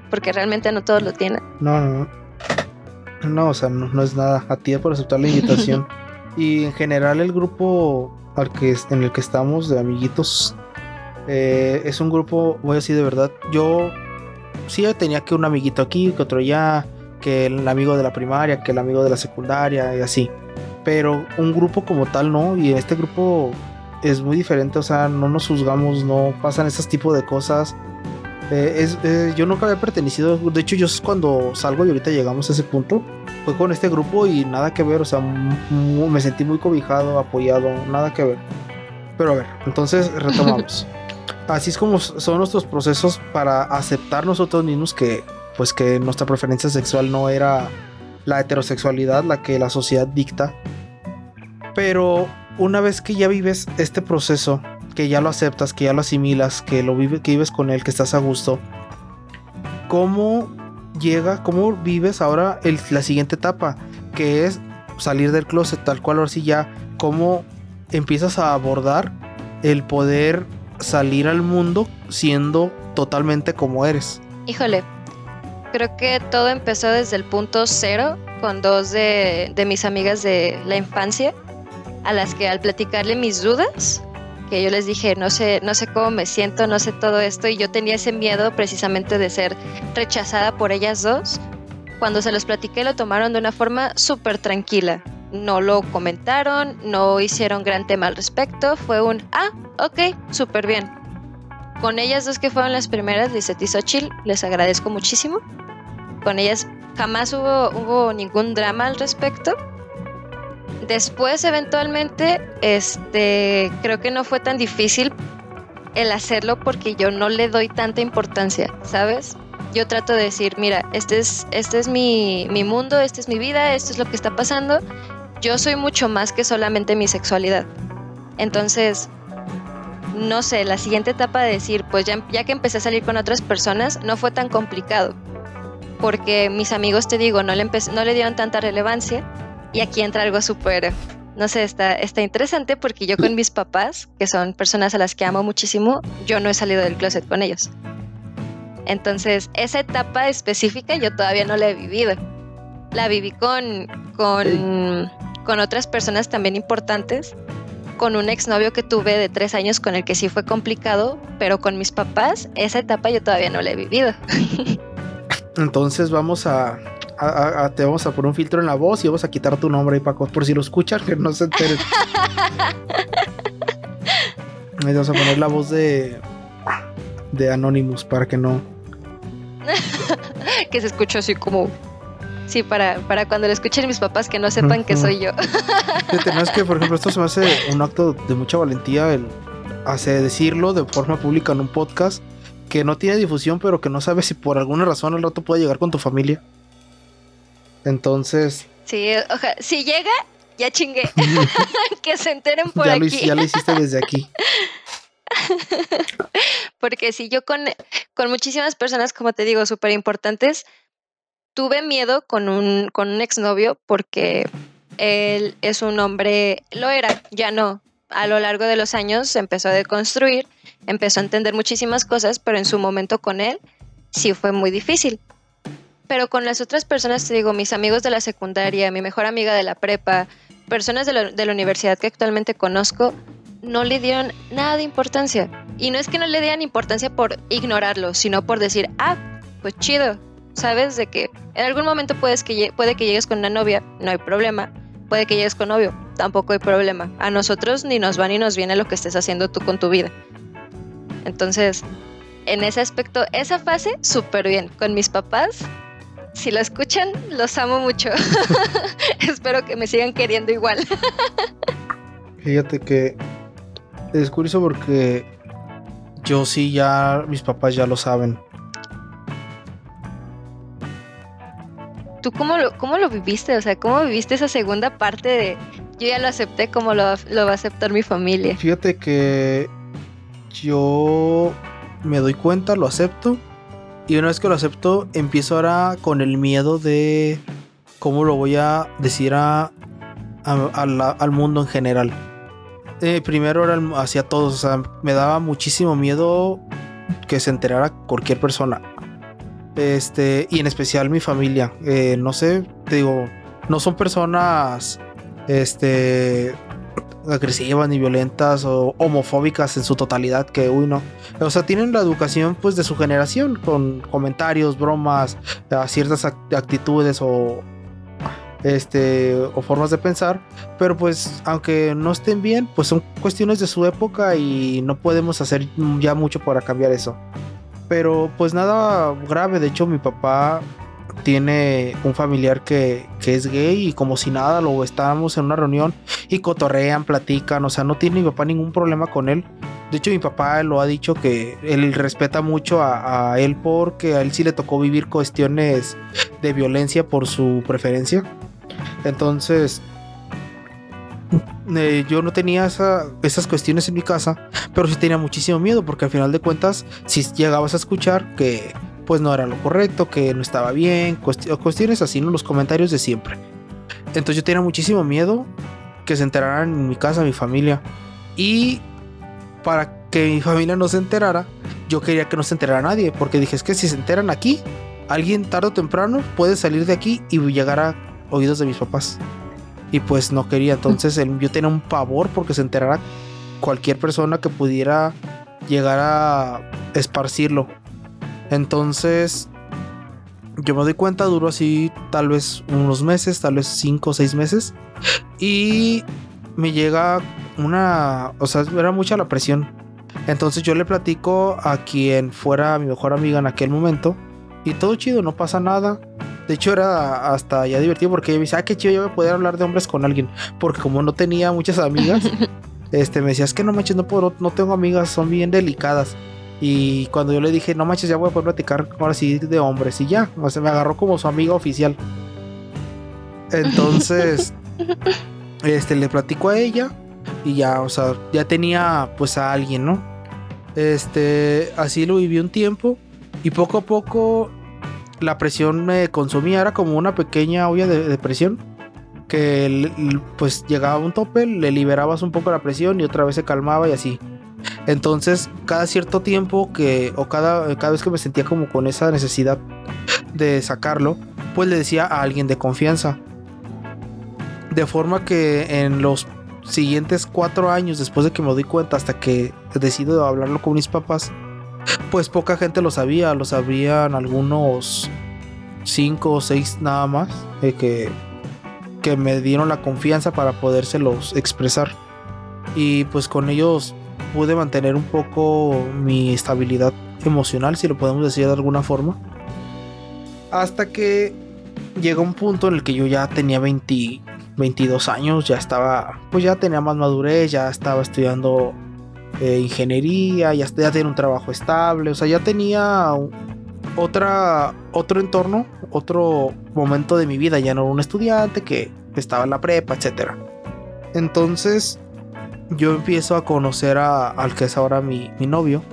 porque realmente no todos lo tienen. No, no, no. No, o sea, no, es nada. A ti por aceptar la invitación. y en general el grupo al que, en el que estamos de amiguitos eh, es un grupo, voy a decir de verdad, yo sí tenía que un amiguito aquí, que otro allá, que el amigo de la primaria, que el amigo de la secundaria y así pero un grupo como tal no, y este grupo es muy diferente, o sea, no nos juzgamos, no pasan esos tipos de cosas. Eh, es, eh, yo nunca había pertenecido, de hecho yo cuando salgo y ahorita llegamos a ese punto, fue con este grupo y nada que ver, o sea, me sentí muy cobijado, apoyado, nada que ver. Pero a ver, entonces retomamos. Así es como son nuestros procesos para aceptar nosotros mismos que pues que nuestra preferencia sexual no era la heterosexualidad la que la sociedad dicta. Pero una vez que ya vives este proceso, que ya lo aceptas, que ya lo asimilas, que lo vives, que vives con él, que estás a gusto, ¿cómo llega, cómo vives ahora la siguiente etapa? Que es salir del closet, tal cual ahora sí ya, cómo empiezas a abordar el poder salir al mundo siendo totalmente como eres. Híjole, Creo que todo empezó desde el punto cero con dos de, mis amigas de la infancia, a las que al platicarle mis dudas, que yo les dije, no sé, no sé cómo me siento, no sé todo esto, y yo tenía ese miedo precisamente de ser rechazada por ellas dos. Cuando se los platiqué lo tomaron de una forma súper tranquila. No lo comentaron, no hicieron gran tema al respecto, fue un, ah, ok, súper bien. con ellas dos que fueron las primeras, Lizette y Xochitl, les agradezco muchísimo. Con ellas jamás hubo, hubo ningún drama al respecto. Después, eventualmente, este, creo que no fue tan difícil el hacerlo porque yo no le doy tanta importancia, ¿sabes? Yo trato de decir, mira, este es, este es mi, mi mundo, esta es mi vida, esto es lo que está pasando. Yo soy mucho más que solamente mi sexualidad. Entonces, no sé, la siguiente etapa de decir, pues ya, ya que empecé a salir con otras personas, no fue tan complicado. Porque mis amigos, te digo, no le, no le dieron tanta relevancia. Y aquí entra algo súper, no sé, está, está interesante porque yo con mis papás, que son personas a las que amo muchísimo, yo no he salido del closet con ellos. Entonces, esa etapa específica yo todavía no la he vivido. La viví con, con, con otras personas también importantes con un exnovio que tuve de tres años con el que sí fue complicado, pero con mis papás esa etapa yo todavía no la he vivido. Entonces vamos a, te vamos a poner un filtro en la voz y vamos a quitar tu nombre, Paco, por si lo escuchas, que no se entere. vamos a poner la voz de de Anonymous para que no que se escuche así como Sí, para, para cuando lo escuchen mis papás que no sepan que soy yo. Fíjate, no es que, por ejemplo, esto se me hace un acto de mucha valentía el hace decirlo de forma pública en un podcast que no tiene difusión, pero que no sabes si por alguna razón al rato puede llegar con tu familia. Entonces. Sí, ojalá. Si llega, ya chingué. que se enteren por ya aquí. Lo, ya lo hiciste desde aquí. Porque si yo con, con muchísimas personas, como te digo, súper importantes, tuve miedo con un, con un exnovio porque él es un hombre, lo era, ya no. A lo largo de los años se empezó a deconstruir, empezó a entender muchísimas cosas, pero en su momento con él sí fue muy difícil. Pero con las otras personas, te digo, mis amigos de la secundaria, mi mejor amiga de la prepa, personas de la, universidad que actualmente conozco, no le dieron nada de importancia. Y no es que no le dieran importancia por ignorarlo, sino por decir, ah, pues chido, ¿sabes? De que en algún momento puedes que, puede que llegues con una novia, no hay problema. Puede que llegues con novio, tampoco hay problema. A nosotros ni nos va ni nos viene lo que estés haciendo tú con tu vida. Entonces, en ese aspecto, esa fase, súper bien. Con mis papás, si lo escuchan, los amo mucho. Espero que me sigan queriendo igual. Fíjate que es curioso porque yo sí ya, mis papás ya lo saben. ¿Tú cómo lo, cómo lo viviste? O sea, ¿cómo viviste esa segunda parte de yo ya lo acepté como lo, lo va a aceptar mi familia? Fíjate que yo me doy cuenta, lo acepto. Y una vez que lo acepto, empiezo ahora con el miedo de cómo lo voy a decir a, al mundo en general. Eh, primero era hacia todos, o sea, me daba muchísimo miedo que se enterara cualquier persona. Este, y en especial mi familia. Eh, no sé, te digo, no son personas este agresivas ni violentas o homofóbicas en su totalidad que uy no o sea tienen la educación pues de su generación con comentarios bromas ciertas actitudes o este o formas de pensar pero pues aunque no estén bien pues son cuestiones de su época y no podemos hacer ya mucho para cambiar eso pero pues nada grave. De hecho, mi papá tiene un familiar que, es gay y como si nada, lo estábamos en una reunión y cotorrean, platican, o sea, no tiene mi papá ningún problema con él. De hecho, mi papá lo ha dicho que él respeta mucho a, a, él porque a él sí le tocó vivir cuestiones de violencia por su preferencia. Entonces, eh, yo no tenía esas cuestiones en mi casa, pero sí tenía muchísimo miedo porque al final de cuentas, si llegabas a escuchar que pues no era lo correcto, que no estaba bien, cuestiones así. Los comentarios de siempre. Entonces yo tenía muchísimo miedo que se enteraran en mi casa, mi familia. Y para que mi familia no se enterara, yo quería que no se enterara nadie, porque dije, es que si se enteran aquí, alguien tarde o temprano puede salir de aquí y llegar a oídos de mis papás y pues no quería. Entonces yo tenía un pavor porque se enterara cualquier persona que pudiera llegar a esparcirlo. Entonces yo me doy cuenta, duró así tal vez unos meses, tal vez cinco o seis meses. Y me llega una, o sea, era mucha la presión. Entonces yo le platico a quien fuera mi mejor amiga en aquel momento y todo chido, no pasa nada. De hecho era hasta ya divertido porque ella me dice, ah, qué chido, yo voy a poder hablar de hombres con alguien. Porque como no tenía muchas amigas, este, me decía, es que no manches, no, puedo, no tengo amigas, son bien delicadas. Y cuando yo le dije, no manches, ya voy a poder platicar ahora sí de hombres. Y ya, o sea, me agarró como su amiga oficial. Entonces, este, le platico a ella. Y ya, o sea, ya tenía pues a alguien, ¿no? Este, así lo viví un tiempo. Y poco a poco la presión me consumía. Era como una pequeña olla de, presión. Que pues llegaba a un tope, le liberabas un poco la presión y otra vez se calmaba y así. Entonces, cada cierto tiempo que, o cada, cada vez que me sentía como con esa necesidad de sacarlo, pues le decía a alguien de confianza. De forma que en los siguientes cuatro años, después de que me doy cuenta, hasta que decido hablarlo con mis papás, pues poca gente lo sabía, lo sabían algunos cinco o seis nada más, que, que me dieron la confianza para podérselos expresar. Y pues con ellos pude mantener un poco mi estabilidad emocional, si lo podemos decir de alguna forma. Hasta que llegó un punto en el que yo ya tenía 22 años, ya estaba, pues ya tenía más madurez, ya estaba estudiando eh, ingeniería, ya, ya tenía un trabajo estable, o sea, ya tenía otra, otro entorno, otro momento de mi vida, ya no era un estudiante que estaba en la prepa, etc. Entonces, yo empiezo a conocer a, al que es ahora mi, novio.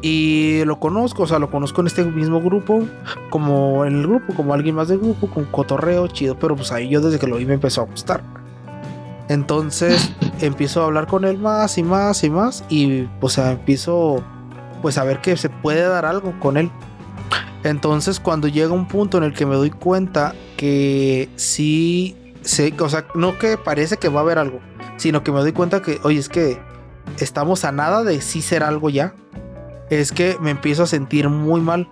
Y lo conozco, o sea, lo conozco en este mismo grupo, como en el grupo, como alguien más del grupo, con cotorreo chido, pero pues ahí yo desde que lo vi me empezó a gustar. Entonces empiezo a hablar con él más y más y más y o sea, empiezo pues a ver que se puede dar algo con él. Entonces cuando llega un punto en el que me doy cuenta que sí, sé, o sea, no que parece que va a haber algo, sino que me doy cuenta que, oye, es que estamos a nada de sí ser algo ya. Es que me empiezo a sentir muy mal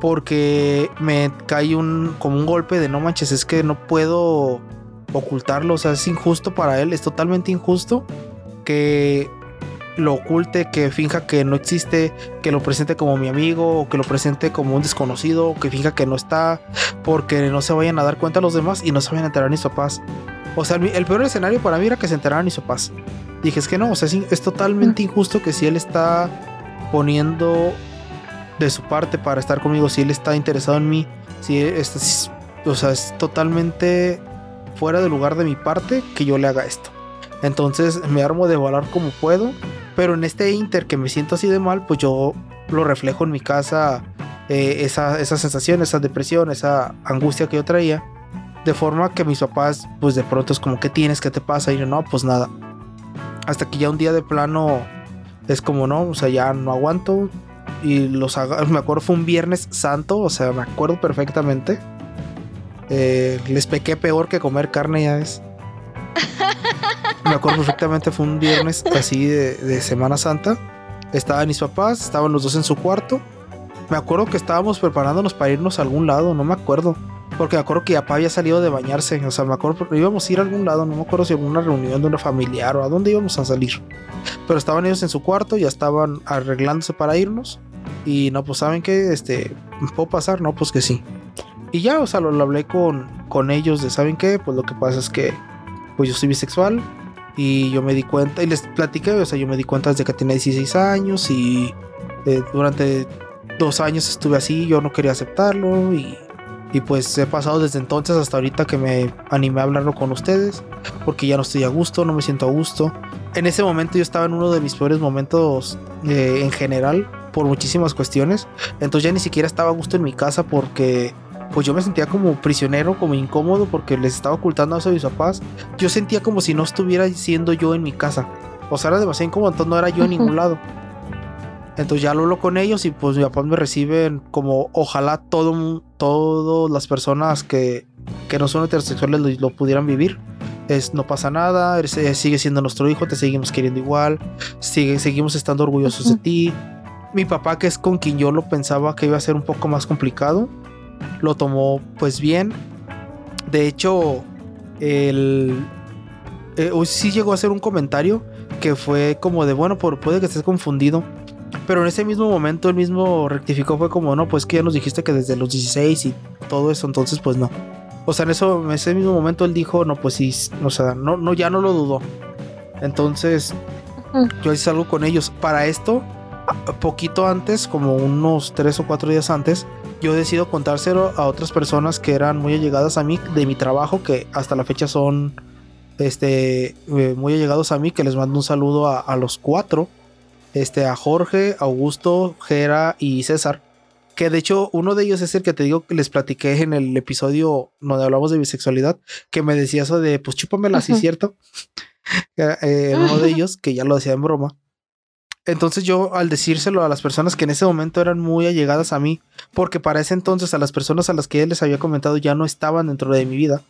porque me cae un como un golpe de no manches, es que no puedo ocultarlo, o sea, es injusto para él, es totalmente injusto que lo oculte, que finja que no existe, que lo presente como mi amigo, o que lo presente como un desconocido, que finja que no está, porque no se vayan a dar cuenta los demás y no se vayan a enterar ni su papás. O sea, el peor escenario para mí era que se enteraran y su paz. Dije, es que no, o sea, es, totalmente injusto que si él está poniendo de su parte para estar conmigo, si él está interesado en mí, si es, o sea, es totalmente fuera de lugar de mi parte que yo le haga esto. Entonces me armo de volar como puedo, pero en este inter que me siento así de mal, pues yo lo reflejo en mi casa, eh, esa, esa sensación, esa depresión, esa angustia que yo traía de forma que mis papás, pues de pronto es como, ¿qué tienes? ¿Qué te pasa? Y yo, no, pues nada. Hasta que ya un día de plano es como, no, o sea, ya no aguanto. Y los me acuerdo, fue un viernes santo, o sea, me acuerdo perfectamente. Eh, les pequé peor que comer carne, ya es. Me acuerdo perfectamente, fue un viernes así de, de Semana Santa. Estaban mis papás, estaban los dos en su cuarto. Me acuerdo que estábamos preparándonos para irnos a algún lado, no me acuerdo. Porque me acuerdo que papá había salido de bañarse. O sea, me acuerdo porque íbamos a ir a algún lado. No me acuerdo si a una reunión de una familiar o a dónde íbamos a salir. Pero estaban ellos en su cuarto, ya estaban arreglándose para irnos. Y no, pues saben que, este, ¿puedo pasar? No, pues que sí. Y ya, o sea, lo, hablé con, con ellos de, ¿saben qué? Pues lo que pasa es que, pues yo soy bisexual. Y yo me di cuenta, y les platiqué, o sea, yo me di cuenta desde que tenía 16 años y eh, durante dos años estuve así, yo no quería aceptarlo y y pues he pasado desde entonces hasta ahorita que me animé a hablarlo con ustedes, porque ya no estoy a gusto, no me siento a gusto. En ese momento yo estaba en uno de mis peores momentos eh, en general, por muchísimas cuestiones. Entonces ya ni siquiera estaba a gusto en mi casa porque pues yo me sentía como prisionero, como incómodo porque les estaba ocultando eso a mis papás. Yo sentía como si no estuviera siendo yo en mi casa. O sea, era demasiado incómodo, entonces no era yo en ningún lado. Entonces ya lo hablo con ellos y pues mis papás me reciben como ojalá todo, todas las personas que, que no son heterosexuales lo, pudieran vivir. Es, no pasa nada, sigue siendo nuestro hijo, te seguimos queriendo igual, sigue, seguimos estando orgullosos de ti. Mi papá, que es con quien yo lo pensaba que iba a ser un poco más complicado, lo tomó pues bien. De hecho, el, eh, sí llegó a hacer un comentario que fue como de, bueno, por, puede que estés confundido. Pero en ese mismo momento él mismo rectificó, fue como, no, pues que ya nos dijiste que desde los 16 y todo eso, entonces pues no. O sea, en, eso, en ese mismo momento él dijo, no, pues sí, o sea, no, no, ya no lo dudó. Entonces, yo hice algo con ellos. Para esto, poquito antes, como unos tres o cuatro días antes, yo decido contárselo a otras personas que eran muy allegadas a mí de mi trabajo, que hasta la fecha son este, eh, muy allegados a mí, que les mando un saludo a, a los cuatro, este, a Jorge, Augusto, Jera y César. Que de hecho uno de ellos es el que te digo que les platiqué en el episodio donde hablamos de bisexualidad, que me decía eso de, pues chúpamela así, ¿cierto? eh, uno de ellos, que ya lo decía en broma. Entonces yo al decírselo a las personas que en ese momento eran muy allegadas a mí, porque para ese entonces a las personas a las que él les había comentado ya no estaban dentro de mi vida,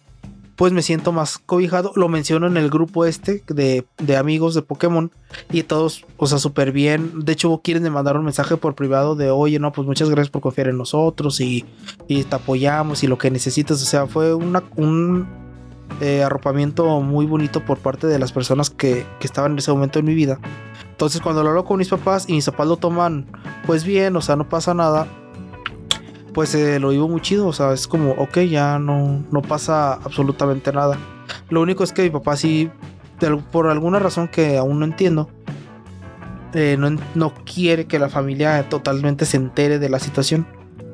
pues me siento más cobijado. Lo menciono en el grupo este de, de amigos de Pokémon y todos, o sea, súper bien. De hecho, quieren mandar un mensaje por privado de, oye, no, pues muchas gracias por confiar en nosotros y, y te apoyamos y lo que necesitas. O sea, fue un eh, arropamiento muy bonito por parte de las personas que, que estaban en ese momento en mi vida. Entonces cuando lo hablo con mis papás y mis papás lo toman pues bien, o sea, no pasa nada, pues eh, lo vivo muy chido, o sea, es como, ok, ya no, no pasa absolutamente nada. Lo único es que mi papá sí, de- por alguna razón que aún no entiendo, eh, no, no quiere que la familia totalmente se entere de la situación.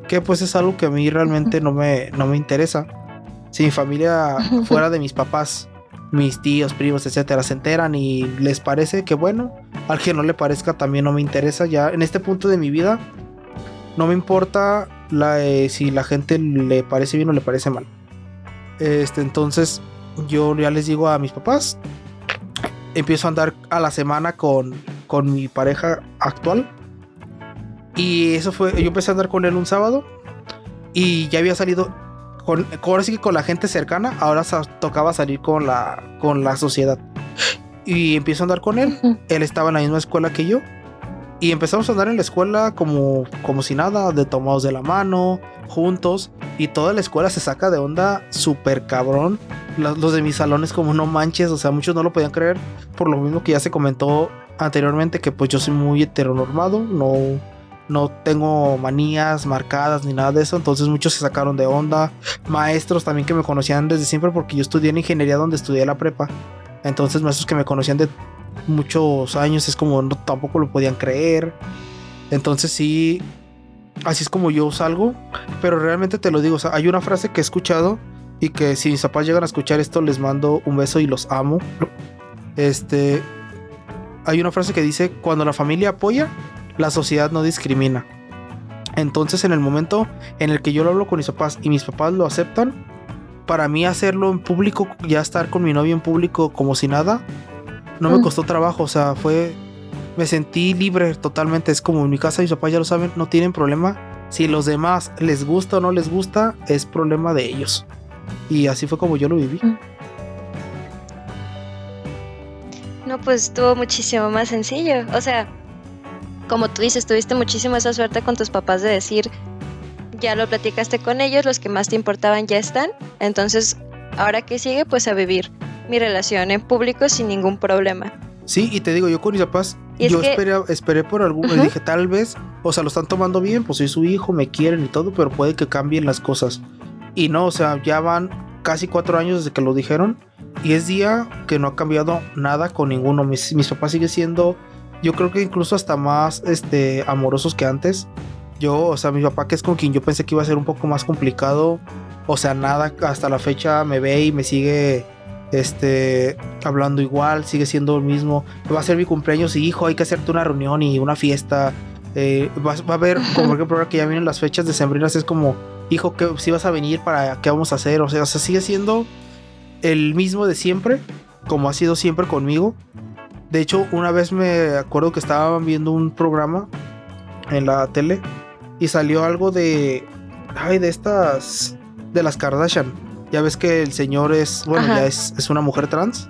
Que pues es algo que a mí realmente no me, no me interesa. Si mi familia fuera de mis papás, mis tíos, primos, etcétera, se enteran y les parece que bueno, al que no le parezca también no me interesa. Ya en este punto de mi vida, no me importa la, eh, si la gente le parece bien o le parece mal. Este, entonces, yo ya les digo a mis papás, empiezo a andar a la semana con, con mi pareja actual. Y eso fue, yo empecé a andar con él un sábado y ya había salido con, con- ahora sí que con la gente cercana, ahora sa- tocaba salir con la, con la sociedad. Y empiezo a andar con él, él estaba en la misma escuela que yo. Y empezamos a andar en la escuela como, como si nada, de tomados de la mano, juntos. Y toda la escuela se saca de onda súper cabrón. Los, de mis salones como no manches, o sea, muchos no lo podían creer. Por lo mismo que ya se comentó anteriormente, que pues yo soy muy heteronormado, no, no tengo manías marcadas ni nada de eso. Entonces muchos se sacaron de onda. Maestros también que me conocían desde siempre porque yo estudié en ingeniería donde estudié la prepa. Entonces maestros que me conocían de muchos años es como no, tampoco lo podían creer. Entonces sí, así es como yo salgo. Pero realmente te lo digo, o sea, hay una frase que he escuchado y que si mis papás llegan a escuchar esto les mando un beso y los amo. Este, hay una frase que dice, cuando la familia apoya, la sociedad no discrimina. Entonces en el momento en el que yo lo hablo con mis papás y mis papás lo aceptan, para mí hacerlo en público, ya estar con mi novio en público como si nada, no me Mm. costó trabajo, o sea, fue, me sentí libre totalmente, es como en mi casa mis papás ya lo saben, no tienen problema, si los demás les gusta o no les gusta, es problema de ellos. Y así fue como yo lo viví. No, pues estuvo muchísimo más sencillo. O sea, como tú dices, tuviste muchísima esa suerte con tus papás de decir, ya lo platicaste con ellos, los que más te importaban ya están. Entonces, ahora que sigue, pues a vivir mi relación en público sin ningún problema. Sí, y te digo, yo con mis papás, Y es yo que- esperé, esperé por algún, Ujú. dije, tal vez, o sea, lo están tomando bien, pues soy su hijo, me quieren y todo, pero puede que cambien las cosas. Y no, o sea, ya van casi cuatro años desde que lo dijeron, y es día que no ha cambiado nada con ninguno. Mis, mis papás siguen siendo, yo creo que incluso hasta más este, amorosos que antes. Yo, o sea, mi papá, que es con quien yo pensé que iba a ser un poco más complicado, o sea, nada, hasta la fecha me ve y me sigue este hablando igual, sigue siendo el mismo. Va a ser mi cumpleaños y hijo, hay que hacerte una reunión y una fiesta. Eh, va, va a haber, como por ejemplo, ahora que ya vienen las fechas decembrinas, es como, hijo, que si vas a venir para qué vamos a hacer. O sea, o sea, sigue siendo el mismo de siempre, como ha sido siempre conmigo. De hecho, una vez me acuerdo que estaban viendo un programa en la tele y salió algo de, ay, de estas, de las Kardashian. Ya ves que el señor es, bueno, Ajá. ya es, es una mujer trans.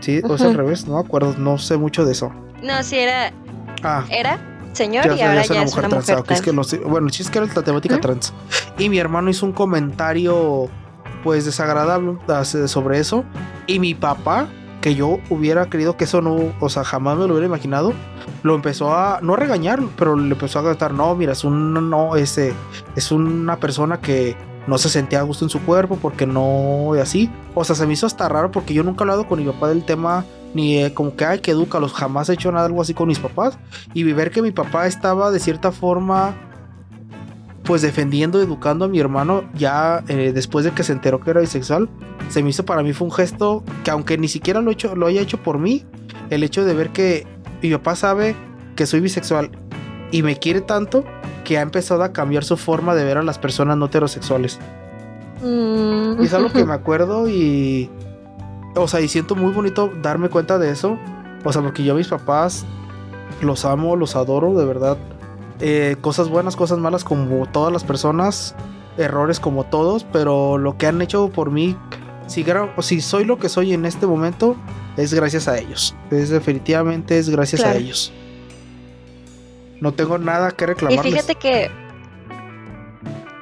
Sí, o es al revés, no me acuerdo, no sé mucho de eso. No, sí era, Ah, era señor ya, y ahora ya es una trans. mujer ah, ok, es trans. que no sé- bueno, el chiste es que era la temática trans. Y mi hermano hizo un comentario, pues desagradable ah, sobre eso. Y mi papá que yo hubiera creído que eso no, o sea, jamás me lo hubiera imaginado, lo empezó a, no regañar, pero le empezó a cantar, no, mira, es un, no, ese, es una persona que no se sentía a gusto en su cuerpo porque no, y así, o sea, se me hizo hasta raro porque yo nunca he hablado con mi papá del tema, ni como que, ay, que los jamás he hecho nada algo así con mis papás, y ver que mi papá estaba de cierta forma pues defendiendo, educando a mi hermano ya eh, después de que se enteró que era bisexual, se me hizo para mí fue un gesto que aunque ni siquiera lo, hecho, lo haya hecho por mí, el hecho de ver que mi papá sabe que soy bisexual y me quiere tanto que ha empezado a cambiar su forma de ver a las personas no heterosexuales. Mm. Y es algo que me acuerdo y... O sea, y siento muy bonito darme cuenta de eso. O sea, porque yo a mis papás los amo, los adoro, de verdad eh, cosas buenas, cosas malas como todas las personas, errores como todos, pero lo que han hecho por mí, si, si soy lo que soy en este momento, es gracias a ellos. Es definitivamente es gracias a ellos. No tengo nada que reclamar. Y fíjate que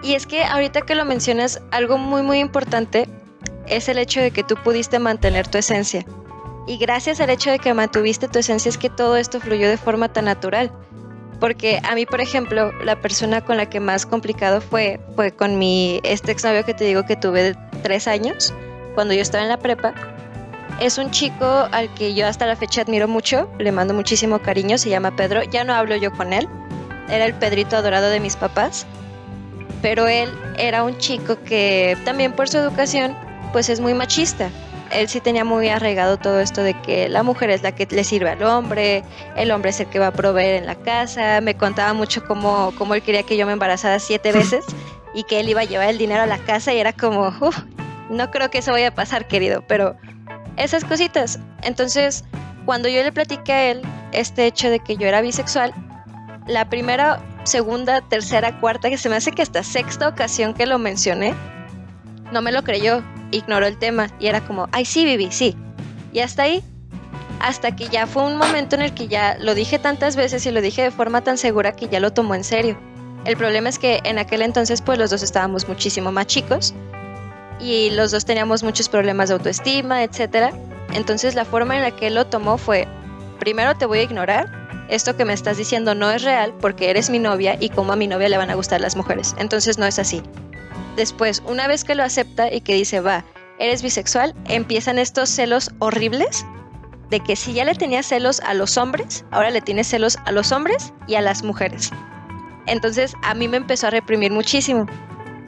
y es que ahorita que lo mencionas, algo muy muy importante es el hecho de que tú pudiste mantener tu esencia. Y gracias al hecho de que mantuviste tu esencia es que todo esto fluyó de forma tan natural. Porque a mí, por ejemplo, la persona con la que más complicado fue, fue con mi este exnovio que te digo que tuve de tres años, cuando yo estaba en la prepa. Es un chico al que yo hasta la fecha admiro mucho, le mando muchísimo cariño, se llama Pedro. Ya no hablo yo con él, era el Pedrito adorado de mis papás, pero él era un chico que también por su educación, pues es muy machista él sí tenía muy arraigado todo esto de que la mujer es la que le sirve al hombre, el hombre es el que va a proveer en la casa. Me contaba mucho cómo, cómo él quería que yo me embarazara siete veces y que él iba a llevar el dinero a la casa y era como, uff, no creo que eso vaya a pasar, querido, pero esas cositas. Entonces, cuando yo le platiqué a él este hecho de que yo era bisexual, la primera, segunda, tercera, cuarta, que se me hace que hasta sexta ocasión que lo mencioné, no me lo creyó ignoró el tema y era como, ay, sí, Vivi, sí. Y hasta ahí, hasta que ya fue un momento en el que ya lo dije tantas veces y lo dije de forma tan segura que ya lo tomó en serio. El problema es que en aquel entonces pues los dos estábamos muchísimo más chicos y los dos teníamos muchos problemas de autoestima, etc. Entonces la forma en la que él lo tomó fue, primero te voy a ignorar, esto que me estás diciendo no es real porque eres mi novia y como a mi novia le van a gustar las mujeres. Entonces no es así. Después, una vez que lo acepta y que dice, va, eres bisexual, empiezan estos celos horribles de que si ya le tenía celos a los hombres, ahora le tiene celos a los hombres y a las mujeres. Entonces a mí me empezó a reprimir muchísimo.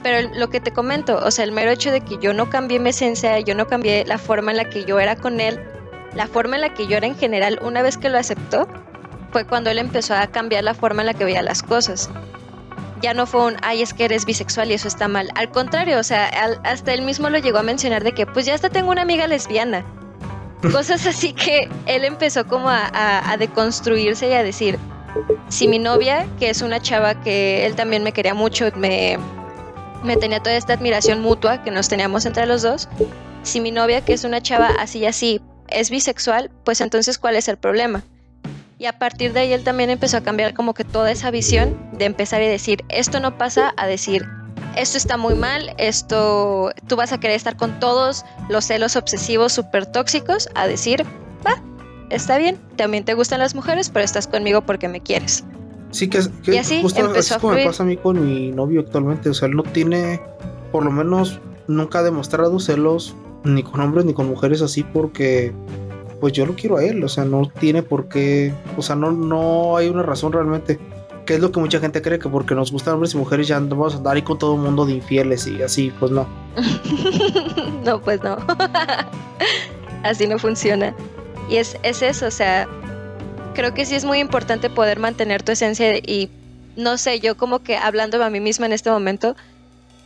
Pero lo que te comento, o sea, el mero hecho de que yo no cambié mi esencia, yo no cambié la forma en la que yo era con él, la forma en la que yo era en general, una vez que lo aceptó, fue cuando él empezó a cambiar la forma en la que veía las cosas ya no fue un, ay, es que eres bisexual y eso está mal. Al contrario, o sea, hasta él mismo lo llegó a mencionar de que, pues ya hasta tengo una amiga lesbiana. Cosas así que él empezó como a, deconstruirse y a decir, si mi novia, que es una chava que él también me quería mucho, me, me tenía toda esta admiración mutua que nos teníamos entre los dos, si mi novia, que es una chava así y así, es bisexual, pues entonces, ¿cuál es el problema? Y a partir de ahí él también empezó a cambiar como que toda esa visión de empezar y decir, esto no pasa a decir, esto está muy mal, esto, tú vas a querer estar con todos los celos obsesivos súper tóxicos, a decir, va, está bien, también te gustan las mujeres, pero estás conmigo porque me quieres. Sí, que, que y así justo empezó como me pasa a mí con mi novio actualmente, o sea, él no tiene, por lo menos, nunca ha demostrado celos ni con hombres ni con mujeres así porque pues yo lo quiero a él, o sea, no tiene por qué, o sea, no, no hay una razón realmente. Que es lo que mucha gente cree que porque nos gustan hombres y mujeres ya vamos a andar ahí con todo el mundo de infieles y así, pues no. no, pues no. así no funciona. Y es, es eso, o sea, creo que sí es muy importante poder mantener tu esencia y no sé, yo como que hablando a mí misma en este momento,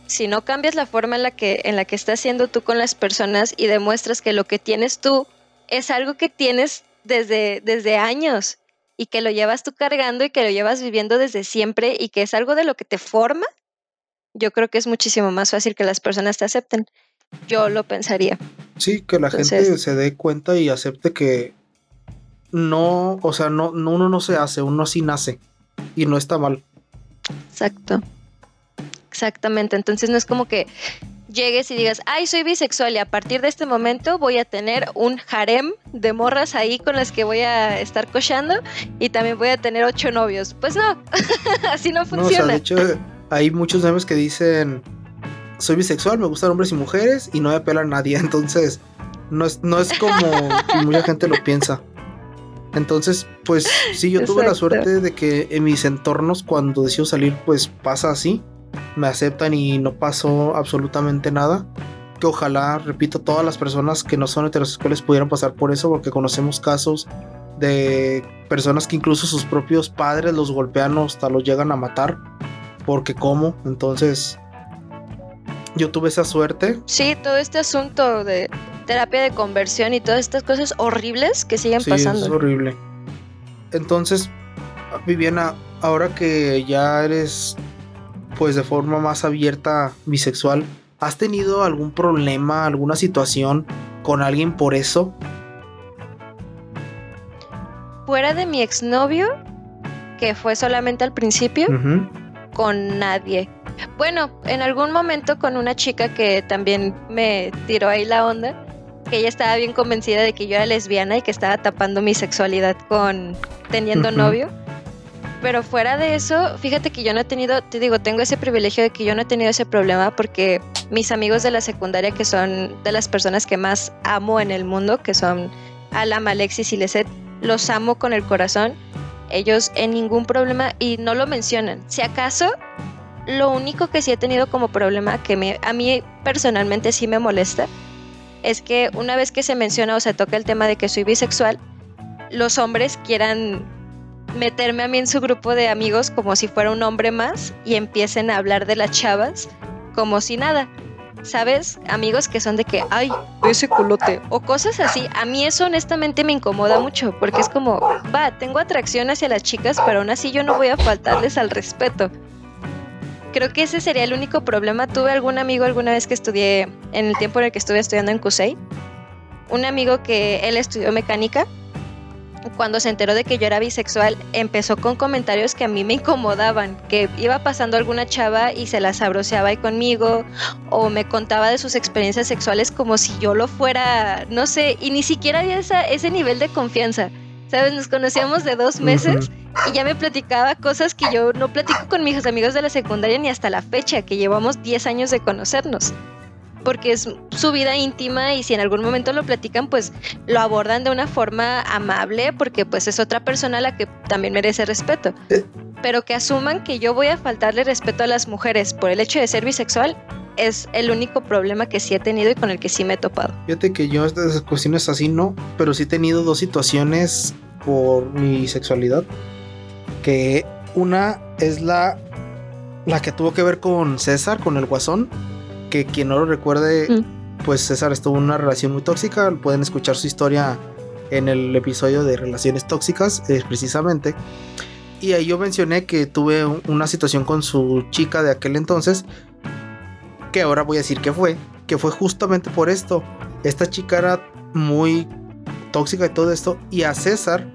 si no cambias la forma en la que en la que estás siendo tú con las personas y demuestras que lo que tienes tú es algo que tienes desde, desde años y que lo llevas tú cargando y que lo llevas viviendo desde siempre y que es algo de lo que te forma, yo creo que es muchísimo más fácil que las personas te acepten. Yo lo pensaría. Sí, que la gente se dé cuenta y acepte que no, o sea, no, no, uno no se hace, uno así nace y no está mal. Exacto. Exactamente. Entonces no es como que llegues y digas, ay, soy bisexual y a partir de este momento voy a tener un harem de morras ahí con las que voy a estar cochando y también voy a tener ocho novios. Pues no, así no funciona. de hecho, hay muchos memes que dicen, soy bisexual, me gustan hombres y mujeres y no me apela a nadie. Entonces, no es, no es como mucha gente lo piensa. Entonces, pues sí, yo tuve la suerte de que en mis entornos cuando decido salir, pues pasa así me aceptan y no pasó absolutamente nada. Que ojalá, repito, todas las personas que no son heterosexuales pudieran pasar por eso, porque conocemos casos de personas que incluso sus propios padres los golpean o hasta los llegan a matar. Porque cómo, entonces yo tuve esa suerte. Sí, todo este asunto de terapia de conversión y todas estas cosas horribles que siguen sí, pasando. Es horrible. Entonces, Viviana, ahora que ya eres pues de forma más abierta bisexual, ¿has tenido algún problema, alguna situación con alguien por eso? Fuera de mi exnovio, que fue solamente al principio, con nadie. Bueno, en algún momento con una chica que también me tiró ahí la onda, que ella estaba bien convencida de que yo era lesbiana y que estaba tapando mi sexualidad con teniendo novio pero fuera de eso, fíjate que yo no he tenido, te digo, tengo ese privilegio de que yo no he tenido ese problema porque mis amigos de la secundaria, que son de las personas que más amo en el mundo, que son Alam, Alexis y Leset, los amo con el corazón. Ellos en ningún problema y no lo mencionan. Si acaso, lo único que sí he tenido como problema, que me, a mí personalmente sí me molesta, es que una vez que se menciona o se toca el tema de que soy bisexual, los hombres quieran meterme a mí en su grupo de amigos como si fuera un hombre más y empiecen a hablar de las chavas como si nada. ¿Sabes? Amigos que son de que, ay, ese culote. O cosas así. A mí eso honestamente me incomoda mucho porque es como, va, tengo atracción hacia las chicas, pero aún así yo no voy a faltarles al respeto. Creo que ese sería el único problema. Tuve algún amigo alguna vez que estudié, en el tiempo en el que estuve estudiando en CUSEI, un amigo que él estudió mecánica cuando se enteró de que yo era bisexual, empezó con comentarios que a mí me incomodaban, que iba pasando alguna chava y se la sabroseaba ahí conmigo, o me contaba de sus experiencias sexuales como si yo lo fuera, no sé, y ni siquiera había ese nivel de confianza. ¿Sabes? Nos conocíamos de dos meses y ya me platicaba cosas que yo no platico con mis amigos de la secundaria ni hasta la fecha, que llevamos 10 años de conocernos porque es su vida íntima y si en algún momento lo platican, pues lo abordan de una forma amable porque pues es otra persona a la que también merece respeto. Pero que asuman que yo voy a faltarle respeto a las mujeres por el hecho de ser bisexual es el único problema que sí he tenido y con el que sí me he topado. Fíjate que yo estas cuestiones así no, pero sí he tenido dos situaciones por mi sexualidad. Que una es la, la que tuvo que ver con César, con el guasón que quien no lo recuerde, mm. pues César estuvo en una relación muy tóxica. Pueden escuchar su historia en el episodio de relaciones tóxicas, eh, precisamente. Y ahí yo mencioné que tuve una situación con su chica de aquel entonces, que ahora voy a decir que fue, que fue justamente por esto. Esta chica era muy tóxica y todo esto, y a César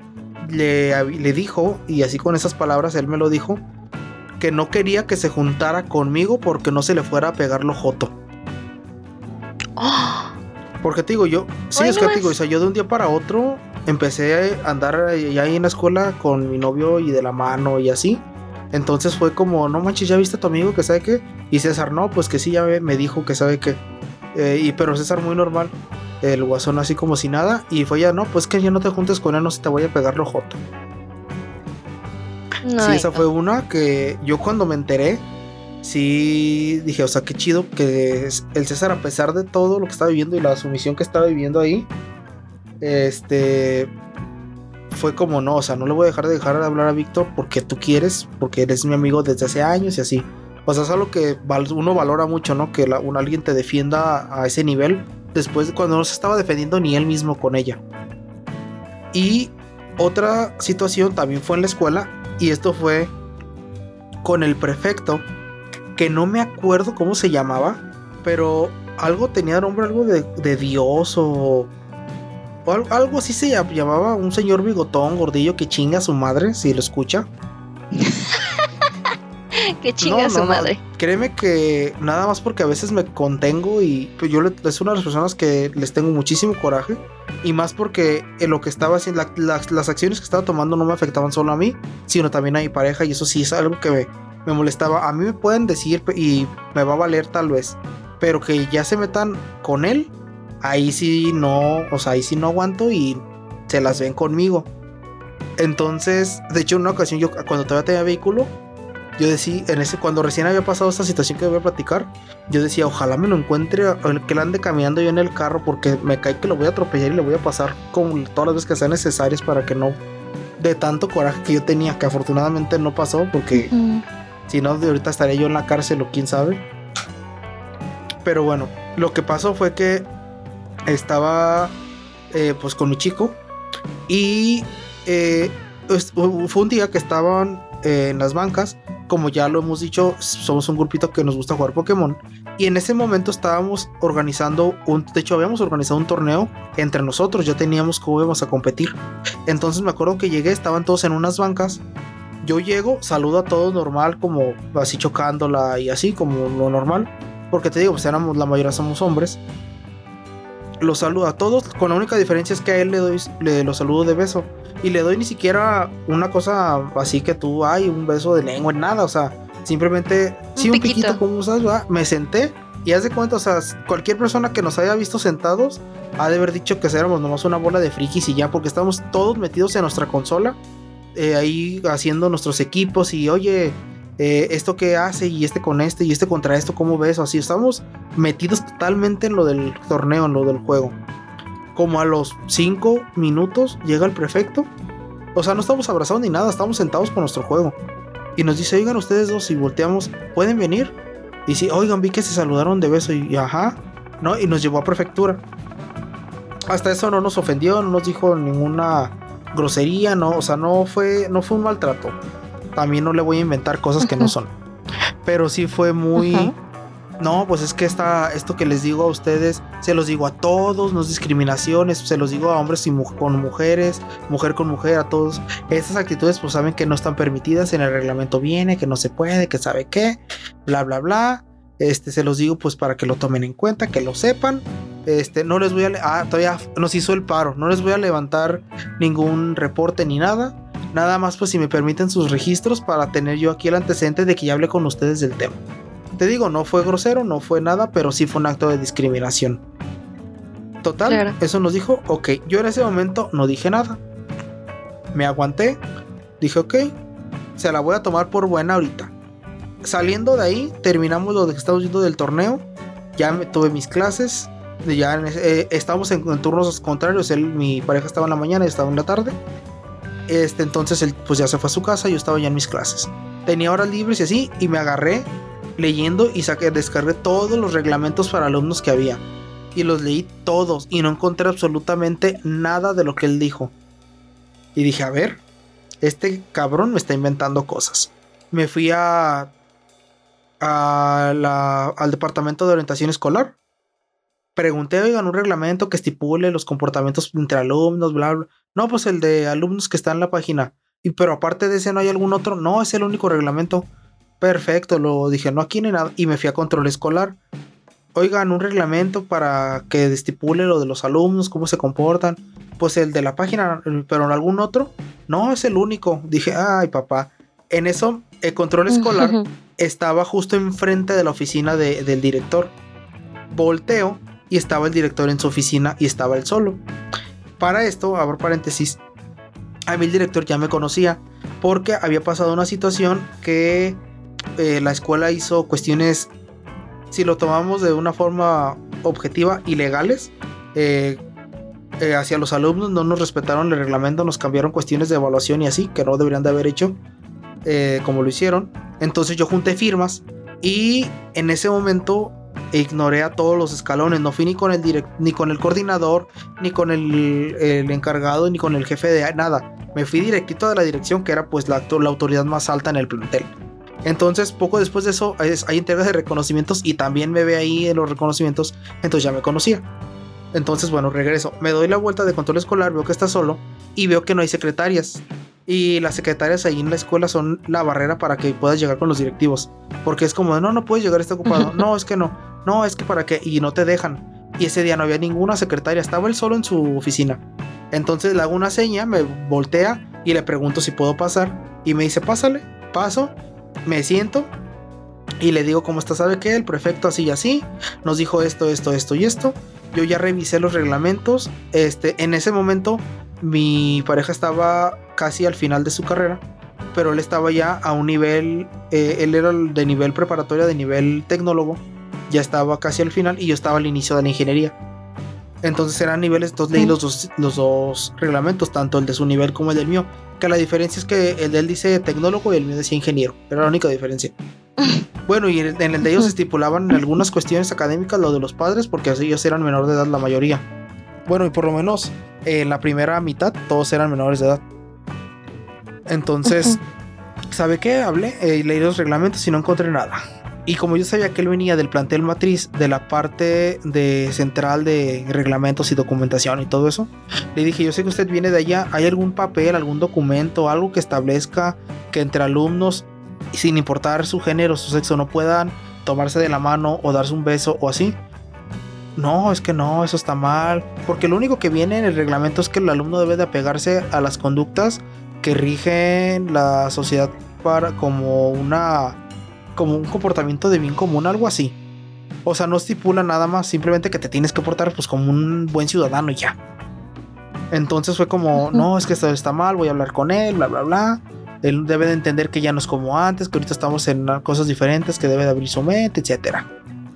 le, le dijo, y así con esas palabras él me lo dijo, que no quería que se juntara conmigo porque no se le fuera a pegar lo joto. Porque te digo, yo, sí, es que te digo, o sea, yo de un día para otro empecé a andar ya ahí en la escuela con mi novio y de la mano y así. Entonces fue como, no manches, ¿ya viste a tu amigo que sabe qué? Y César, no, pues que sí, ya me dijo que sabe qué. Eh, y, pero César muy normal, el guasón así como si nada. Y fue ya, no, pues que ya no te juntes con él, no se te voy a pegar lo joto sí, esa fue una que yo cuando me enteré, sí dije, o sea, qué chido que el César, a pesar de todo lo que estaba viviendo y la sumisión que estaba viviendo ahí, este fue como no, o sea, no le voy a dejar de dejar de hablar a Víctor porque tú quieres, porque eres mi amigo desde hace años y así. O sea, es algo que uno valora mucho, ¿no? Que un, alguien te defienda a ese nivel después de cuando no se estaba defendiendo ni él mismo con ella. Y otra situación también fue en la escuela y esto fue con el prefecto, que no me acuerdo cómo se llamaba, pero algo tenía nombre, algo de, Dios o, algo, así se llamaba, un señor bigotón, gordillo que chinga a su madre, si lo escucha. que chinga su madre. Créeme que nada más porque a veces me contengo y pues, yo es una de las personas que les tengo muchísimo coraje. Y más porque en lo que estaba haciendo, las acciones que estaba tomando no me afectaban solo a mí, sino también a mi pareja. Y eso sí es algo que me, me molestaba. A mí me pueden decir y me va a valer tal vez. Pero que ya se metan con él, ahí sí no, o sea, ahí sí no aguanto y se las ven conmigo. Entonces, de hecho, en una ocasión, yo cuando todavía tenía vehículo, yo decía, en ese, cuando recién había pasado esta situación que voy a platicar, yo decía, ojalá me lo encuentre, que le ande caminando yo en el carro, porque me cae que lo voy a atropellar y le voy a pasar con todas las veces que sean necesarias para que no, de tanto coraje que yo tenía, que afortunadamente no pasó, porque si no, de ahorita estaría yo en la cárcel o quién sabe. Pero bueno, lo que pasó fue que estaba eh, pues con mi chico y eh, fue un día que estaban eh, en las bancas. Como ya lo hemos dicho, somos un grupito que nos gusta jugar Pokémon. Y en ese momento estábamos organizando un. De hecho, habíamos organizado un torneo entre nosotros. Ya teníamos cómo íbamos a competir. Entonces me acuerdo que llegué, estaban todos en unas bancas. Yo llego, saludo a todos normal, como así chocándola y así, como lo normal. Porque te digo, pues éramos, la mayoría somos hombres. Los saludo a todos, con la única diferencia es que a él le doy le, lo saludo de beso y le doy ni siquiera una cosa así que tú, hay un beso de lengua, nada, o sea, simplemente, sí, un piquito, como usas, me senté y haz de cuenta, o sea, cualquier persona que nos haya visto sentados ha de haber dicho que éramos nomás una bola de frikis y ya, porque estamos todos metidos en nuestra consola, eh, ahí haciendo nuestros equipos y oye, eh, esto que hace y este con este y este contra esto, ¿cómo ves? Así estamos metidos totalmente en lo del torneo, en lo del juego como a los 5 minutos llega el prefecto. O sea, no estamos abrazados ni nada, estamos sentados con nuestro juego. Y nos dice, oigan ustedes dos, y volteamos, ¿pueden venir? Y si, oigan, vi que se saludaron de beso y, ajá, ¿no? Y nos llevó a prefectura. Hasta eso no nos ofendió, no nos dijo ninguna grosería, no, o sea, no fue, no fue un maltrato. También no le voy a inventar cosas que no son. Pero sí fue muy no, pues es que esta, esto que les digo a ustedes, se los digo a todos, no es discriminaciones, se los digo a hombres y con mujeres, mujer con mujer, a todos. Estas actitudes pues saben que no están permitidas, en el reglamento viene, que no se puede, que sabe qué, bla, bla, bla. Este, se los digo pues para que lo tomen en cuenta, que lo sepan. Este, no les voy a... Ah, todavía nos hizo el paro, no les voy a levantar ningún reporte ni nada. Nada más pues si me permiten sus registros para tener yo aquí el antecedente de que ya hablé con ustedes del tema te digo, no fue grosero, no fue nada, pero sí fue un acto de discriminación. Total, eso nos dijo, ok, yo en ese momento no dije nada. Me aguanté, dije, ok, se la voy a tomar por buena ahorita. Saliendo de ahí, terminamos lo que estamos viendo del torneo. Ya me, tuve mis clases. Ya eh, estábamos en, turnos contrarios. Él, mi pareja estaba en la mañana y estaba en la tarde. Este, entonces él pues ya se fue a su casa. Yo estaba ya en mis clases. Tenía horas libres y así. Y me agarré leyendo y saqué, descargué todos los reglamentos para alumnos que había. Y los leí todos y no encontré absolutamente nada de lo que él dijo. Y dije, a ver, este cabrón me está inventando cosas. Me fui a, al departamento de orientación escolar. Pregunté, oigan, un reglamento que estipule los comportamientos entre alumnos, bla, bla. No, pues el de alumnos que está en la página. Y pero aparte de ese no hay algún otro. No, es el único reglamento. Perfecto, lo dije, no aquí ni nada. Y me fui a control escolar. Oigan, un reglamento para que estipule lo de los alumnos, cómo se comportan. Pues el de la página, pero en algún otro. No, es el único. Dije, ay papá. En eso, el control escolar estaba justo enfrente de la oficina del director. Volteo y estaba el director en su oficina y estaba él solo. Para esto, abro paréntesis, a mí el director ya me conocía porque había pasado una situación que eh, la escuela hizo cuestiones, si lo tomamos de una forma objetiva, ilegales. Eh, eh, hacia los alumnos no nos respetaron el reglamento, nos cambiaron cuestiones de evaluación y así, que no deberían de haber hecho como lo hicieron. Entonces yo junté firmas y en ese momento ignoré a todos los escalones, no fui ni con el ni con el coordinador, ni con el, encargado, ni con el jefe de nada. Me fui directito de la dirección que era pues la autoridad más alta en el plantel. Entonces, poco después de eso, hay entregas de reconocimientos y también me ve ahí en los reconocimientos. Entonces ya me conocía. Entonces, bueno, regreso. Me doy la vuelta de control escolar, veo que está solo y veo que no hay secretarias. Y las secretarias ahí en la escuela son la barrera para que puedas llegar con los directivos. Porque es como, no, no puedes llegar, está ocupado. no, es que no. No, es que para qué. Y no te dejan. Y ese día no había ninguna secretaria, estaba él solo en su oficina. Entonces le hago una seña, me voltea y le pregunto si puedo pasar. Y me dice, pásale, paso, me siento y le digo, ¿cómo está? ¿Sabe qué? El prefecto así y así nos dijo esto, esto, esto y esto. Yo ya revisé los reglamentos. Este, en ese momento mi pareja estaba casi al final de su carrera, pero él estaba ya a un nivel, eh, él era de nivel preparatoria, de nivel tecnólogo, ya estaba casi al final y yo estaba al inicio de la ingeniería. Entonces eran niveles, entonces leí los dos, los dos reglamentos, tanto el de su nivel como el del mío. Que la diferencia es que el de él dice tecnólogo y el mío decía ingeniero. Era la única diferencia. Bueno, y en el de ellos estipulaban en algunas cuestiones académicas lo de los padres, porque así ellos eran menor de edad la mayoría. Bueno, y por lo menos en la primera mitad todos eran menores de edad. Entonces, ¿sabe qué? Hablé eh, y leí los reglamentos y no encontré nada. Y como yo sabía que él venía del plantel matriz, de la parte de central de reglamentos y documentación y todo eso, le dije, yo sé que usted viene de allá, ¿hay algún papel, algún documento, algo que establezca que entre alumnos sin importar su género, su sexo, no puedan tomarse de la mano o darse un beso o así. No, es que no, eso está mal. Porque lo único que viene en el reglamento es que el alumno debe de apegarse a las conductas que rigen la sociedad para como una como un comportamiento de bien común, algo así. O sea, no estipula nada más, simplemente que te tienes que portar pues como un buen ciudadano y ya. Entonces fue como, no, es que esto está mal, voy a hablar con él, bla, bla, bla. Él debe de entender que ya no es como antes, que ahorita estamos en cosas diferentes, que debe de abrir su mente, etcétera.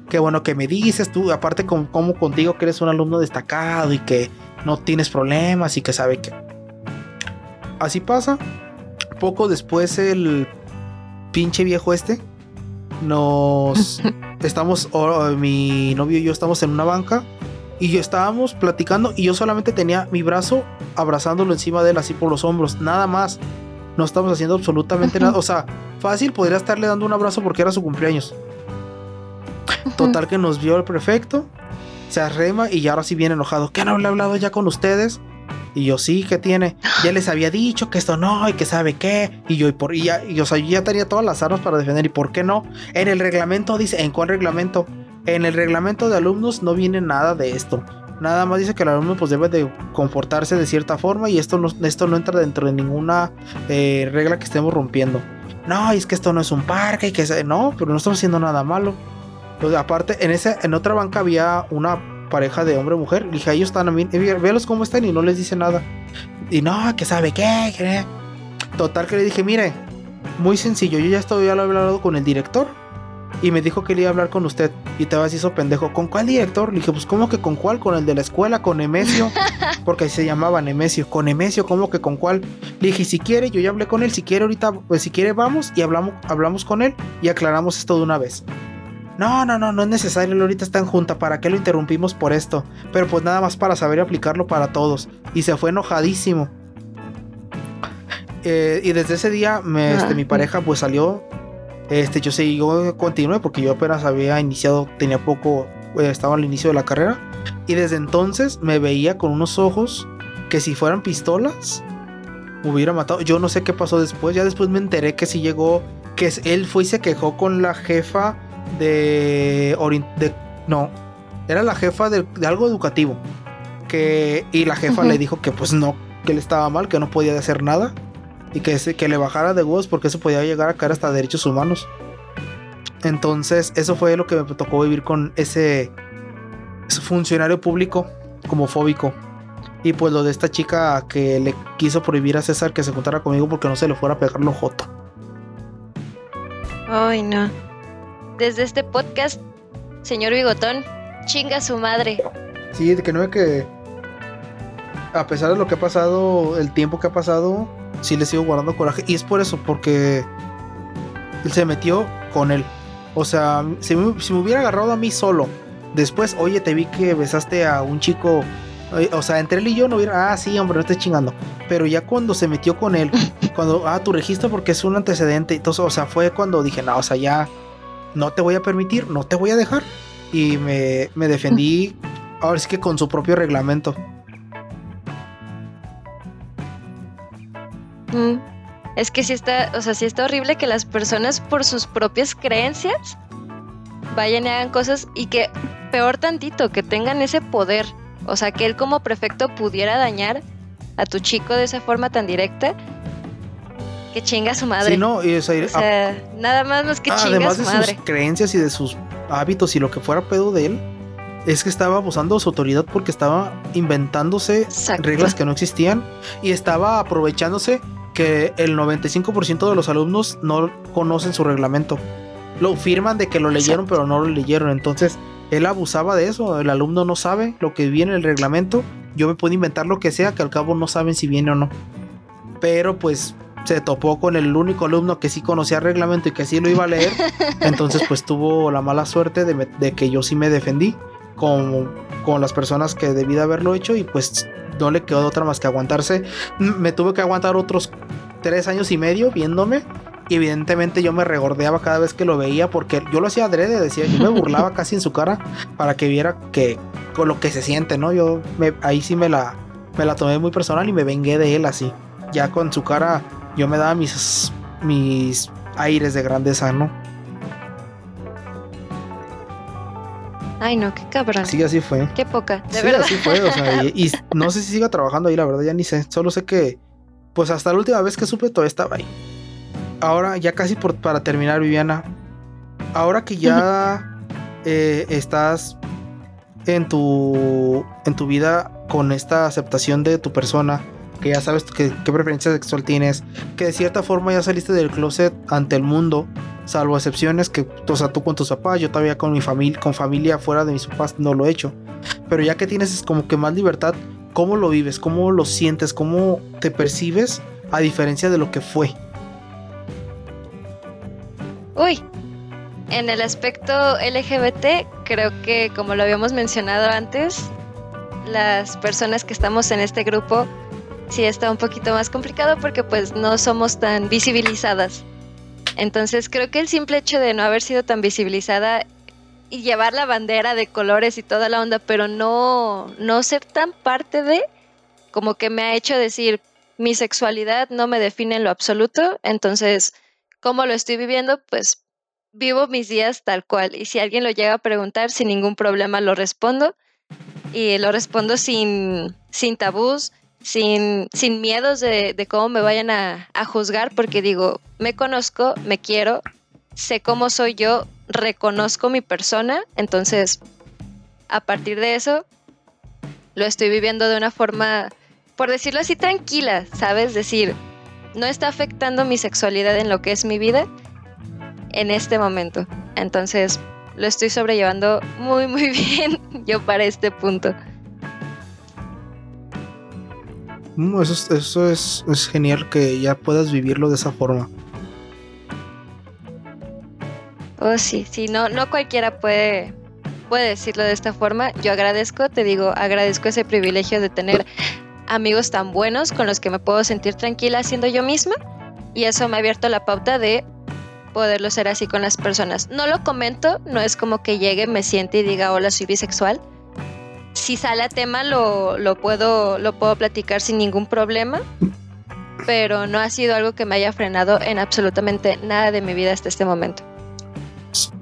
Qué bueno que me dices tú, aparte como, contigo que eres un alumno destacado y que no tienes problemas y que sabe que... Así pasa. Poco después el pinche viejo este nos estamos, mi novio y yo estamos en una banca y yo estábamos platicando y yo solamente tenía mi brazo abrazándolo encima de él así por los hombros, nada más no estamos haciendo absolutamente nada. O sea, fácil podría estarle dando un abrazo porque era su cumpleaños. Total que nos vio el prefecto, se arrema y ya ahora sí viene enojado. ¿Qué no le he hablado ya con ustedes? Y yo sí, ¿qué tiene? Ya les había dicho que esto no y que sabe qué. Y yo, y por, y ya, y, o sea, ya tenía todas las armas para defender. ¿Y por qué no? En el reglamento dice, ¿en cuál reglamento? En el reglamento de alumnos no viene nada de esto. Nada más dice que el alumno pues debe de comportarse de cierta forma y esto no, esto no entra dentro de ninguna eh, regla que estemos rompiendo. No, es que esto no es un parque y que no, pero no estamos haciendo nada malo. Pues aparte, en ese, en otra banca había una pareja de hombre mujer. dije, ellos están a mí, véalos cómo están y no les dice nada. Y no, que sabe qué, Total que le dije, mire, muy sencillo, yo ya estoy, hablado con el director y me dijo que le iba a hablar con usted. Y te vas hizo pendejo. ¿Con cuál director? Le dije, pues, ¿cómo que con cuál? Con el de la escuela, con Nemesio. Porque se llamaba Nemesio. Con Nemesio, ¿cómo que con cuál? Le dije, si quiere, yo ya hablé con él. Si quiere, ahorita, pues si quiere, vamos y hablamos, hablamos con él y aclaramos esto de una vez. No, no, no, no es necesario. Ahorita está en junta. ¿Para qué lo interrumpimos por esto? Pero pues nada más para saber aplicarlo para todos. Y se fue enojadísimo. Eh, y desde ese día, este, ah, mi pareja pues salió este, yo seguí, continué porque yo apenas había iniciado, tenía poco, eh, estaba al inicio de la carrera. Y desde entonces me veía con unos ojos que si fueran pistolas, hubiera matado. Yo no sé qué pasó después. Ya después me enteré que si llegó, que él fue y se quejó con la jefa de, de no, era la jefa de, algo educativo. Que, y la jefa le dijo que pues no, que él estaba mal, que no podía hacer nada y que, que le bajara de voz porque eso podía llegar a caer hasta derechos humanos. Entonces, eso fue lo que me tocó vivir con ese, funcionario público como fóbico. Y pues lo de esta chica que le quiso prohibir a César que se juntara conmigo porque no se le fuera a pegar lo joto. Ay, no. Desde este podcast, señor Bigotón, chinga su madre. Sí, de que no ve que. A pesar de lo que ha pasado, el tiempo que ha pasado, sí le sigo guardando coraje. Y es por eso, porque él se metió con él. O sea, si me, hubiera agarrado a mí solo, después, oye, te vi que besaste a un chico. O sea, entre él y yo no hubiera. Ah, sí, hombre, no estés chingando. Pero ya cuando se metió con él, cuando. Ah, tu registro porque es un antecedente. Entonces, o sea, fue cuando dije, no, o sea, ya. No te voy a permitir, no te voy a dejar. Y me, me defendí. Ahora sí que con su propio reglamento. Mm. Es que sí está, o sea, sí está horrible que las personas por sus propias creencias vayan y hagan cosas y que peor tantito, que tengan ese poder. O sea, que él como prefecto pudiera dañar a tu chico de esa forma tan directa. Que chinga a su madre. Sí, no, y, o sea, O sea, nada más más que chinga a además su de madre. sus creencias y de sus hábitos y lo que fuera pedo de él, es que estaba abusando de su autoridad porque estaba inventándose Exacto. reglas que no existían y estaba aprovechándose que el 95% de los alumnos no conocen su reglamento. Lo firman de que lo leyeron, pero no lo leyeron. Entonces, él abusaba de eso. El alumno no sabe lo que viene en el reglamento. Yo me puedo inventar lo que sea, que al cabo no saben si viene o no. Pero pues se topó con el único alumno que sí conocía el reglamento y que sí lo iba a leer. Entonces, pues tuvo la mala suerte de, me- de que yo sí me defendí con, con las personas que debí de haberlo hecho y pues no le quedó otra más que aguantarse. Me tuve que aguantar otros tres años y medio viéndome. Y evidentemente yo me regordeaba cada vez que lo veía porque yo lo hacía adrede, decía, yo me burlaba casi en su cara para que viera que con lo que se siente, ¿no? Yo me- ahí sí me la, me la tomé muy personal y me vengué de él así. Ya con su cara yo me daba mis, mis aires de grandeza, ¿no? Ay, no, qué cabrón. Sí, así fue. Qué poca, de sí, verdad. así fue, o sea, y, y no sé si siga trabajando ahí, la verdad ya ni sé. Solo sé que, pues hasta la última vez que supe, todavía estaba ahí. Ahora, ya casi por, para terminar, Viviana. Ahora que ya eh, estás en tu, en tu vida con esta aceptación de tu persona, que ya sabes qué preferencia sexual tienes, que de cierta forma ya saliste del closet ante el mundo, salvo excepciones que, o sea, tú con tus papás, yo todavía con mi familia, con familia fuera de mis papás no lo he hecho. Pero ya que tienes como que más libertad, ¿cómo lo vives? ¿Cómo lo sientes? ¿Cómo te percibes a diferencia de lo que fue? Uy, en el aspecto LGBT, creo que como lo habíamos mencionado antes, las personas que estamos en este grupo sí está un poquito más complicado porque pues no somos tan visibilizadas. Entonces creo que el simple hecho de no haber sido tan visibilizada y llevar la bandera de colores y toda la onda, pero no, no ser tan parte de, como que me ha hecho decir, mi sexualidad no me define en lo absoluto, entonces cómo lo estoy viviendo, pues vivo mis días tal cual. Y si alguien lo llega a preguntar, sin ningún problema lo respondo. Y lo respondo sin, sin tabús, sin, sin miedos de, de cómo me vayan a, a juzgar, porque digo, me conozco, me quiero, sé cómo soy yo, reconozco mi persona, entonces a partir de eso lo estoy viviendo de una forma, por decirlo así, tranquila, ¿sabes? Decir, no está afectando mi sexualidad en lo que es mi vida en este momento. Entonces, lo estoy sobrellevando muy, muy bien yo para este punto. Eso, es, eso es, es genial que ya puedas vivirlo de esa forma. Oh, sí, sí, no, no cualquiera puede, puede decirlo de esta forma. Yo agradezco, te digo, agradezco ese privilegio de tener amigos tan buenos con los que me puedo sentir tranquila siendo yo misma. Y eso me ha abierto la pauta de poderlo ser así con las personas. No lo comento, no es como que llegue, me siente y diga, hola, soy bisexual. Si sale a tema, lo, lo, puedo, lo puedo platicar sin ningún problema. Pero no ha sido algo que me haya frenado en absolutamente nada de mi vida hasta este momento.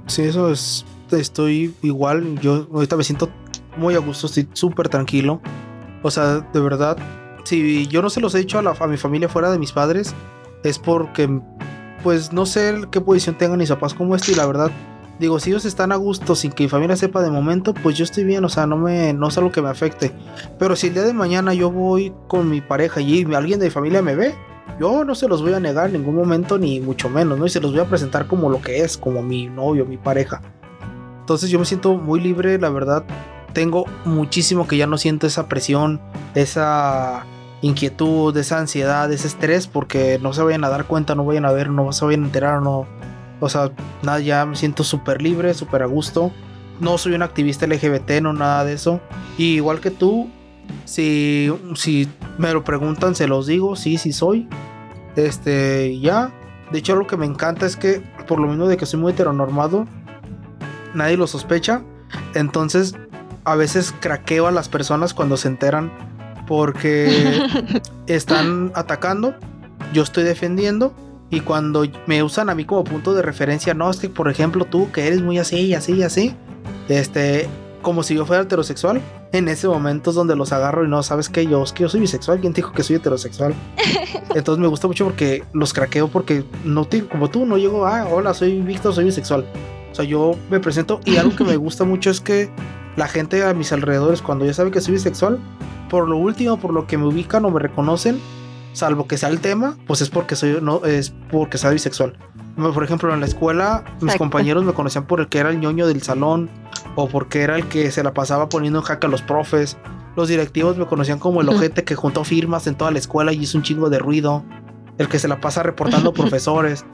Sí, eso es. Estoy igual. Yo ahorita me siento muy a gusto, estoy súper tranquilo. O sea, de verdad, si yo no se los he dicho a, la, a mi familia fuera de mis padres, es porque, pues no sé qué posición tengan mis papás como esto. Y la verdad, digo, si ellos están a gusto sin que mi familia sepa de momento, pues yo estoy bien. O sea, no, me, no es algo que me afecte. Pero si el día de mañana yo voy con mi pareja y alguien de mi familia me ve, yo no se los voy a negar en ningún momento, ni mucho menos, ¿no? Y se los voy a presentar como lo que es, como mi novio, mi pareja. Entonces yo me siento muy libre, la verdad. Tengo muchísimo que ya no siento esa presión, esa inquietud, esa ansiedad, ese estrés, porque no se vayan a dar cuenta, no vayan a ver, no se vayan a enterar, no. O sea, nada, ya me siento súper libre, súper a gusto. No soy un activista LGBT, no nada de eso. Y igual que tú, si, si me lo preguntan, se los digo, sí, sí soy. Este, ya. De hecho, lo que me encanta es que, por lo mismo de que soy muy heteronormado, nadie lo sospecha. Entonces, a veces craqueo a las personas cuando se enteran porque están atacando yo estoy defendiendo y cuando me usan a mí como punto de referencia, no, es que por ejemplo tú que eres muy así, así, así, este, como si yo fuera heterosexual, en ese momento es donde los agarro y no, ¿sabes qué? Yo, es que yo soy bisexual, ¿quién dijo que soy heterosexual? Entonces me gusta mucho porque los craqueo porque no te, como tú, no llego, ah, hola, soy Víctor, soy bisexual. O sea, yo me presento y algo que me gusta mucho es que la gente a mis alrededores, cuando ya sabe que soy bisexual, por lo último, por lo que me ubican o me reconocen, salvo que sea el tema, pues es porque soy no es porque soy bisexual. Por ejemplo, en la escuela mis compañeros me conocían por el que era el ñoño del salón o porque era el que se la pasaba poniendo en jaque a los profes. Los directivos me conocían como el ojete que juntó firmas en toda la escuela y hizo un chingo de ruido. El que se la pasa reportando profesores.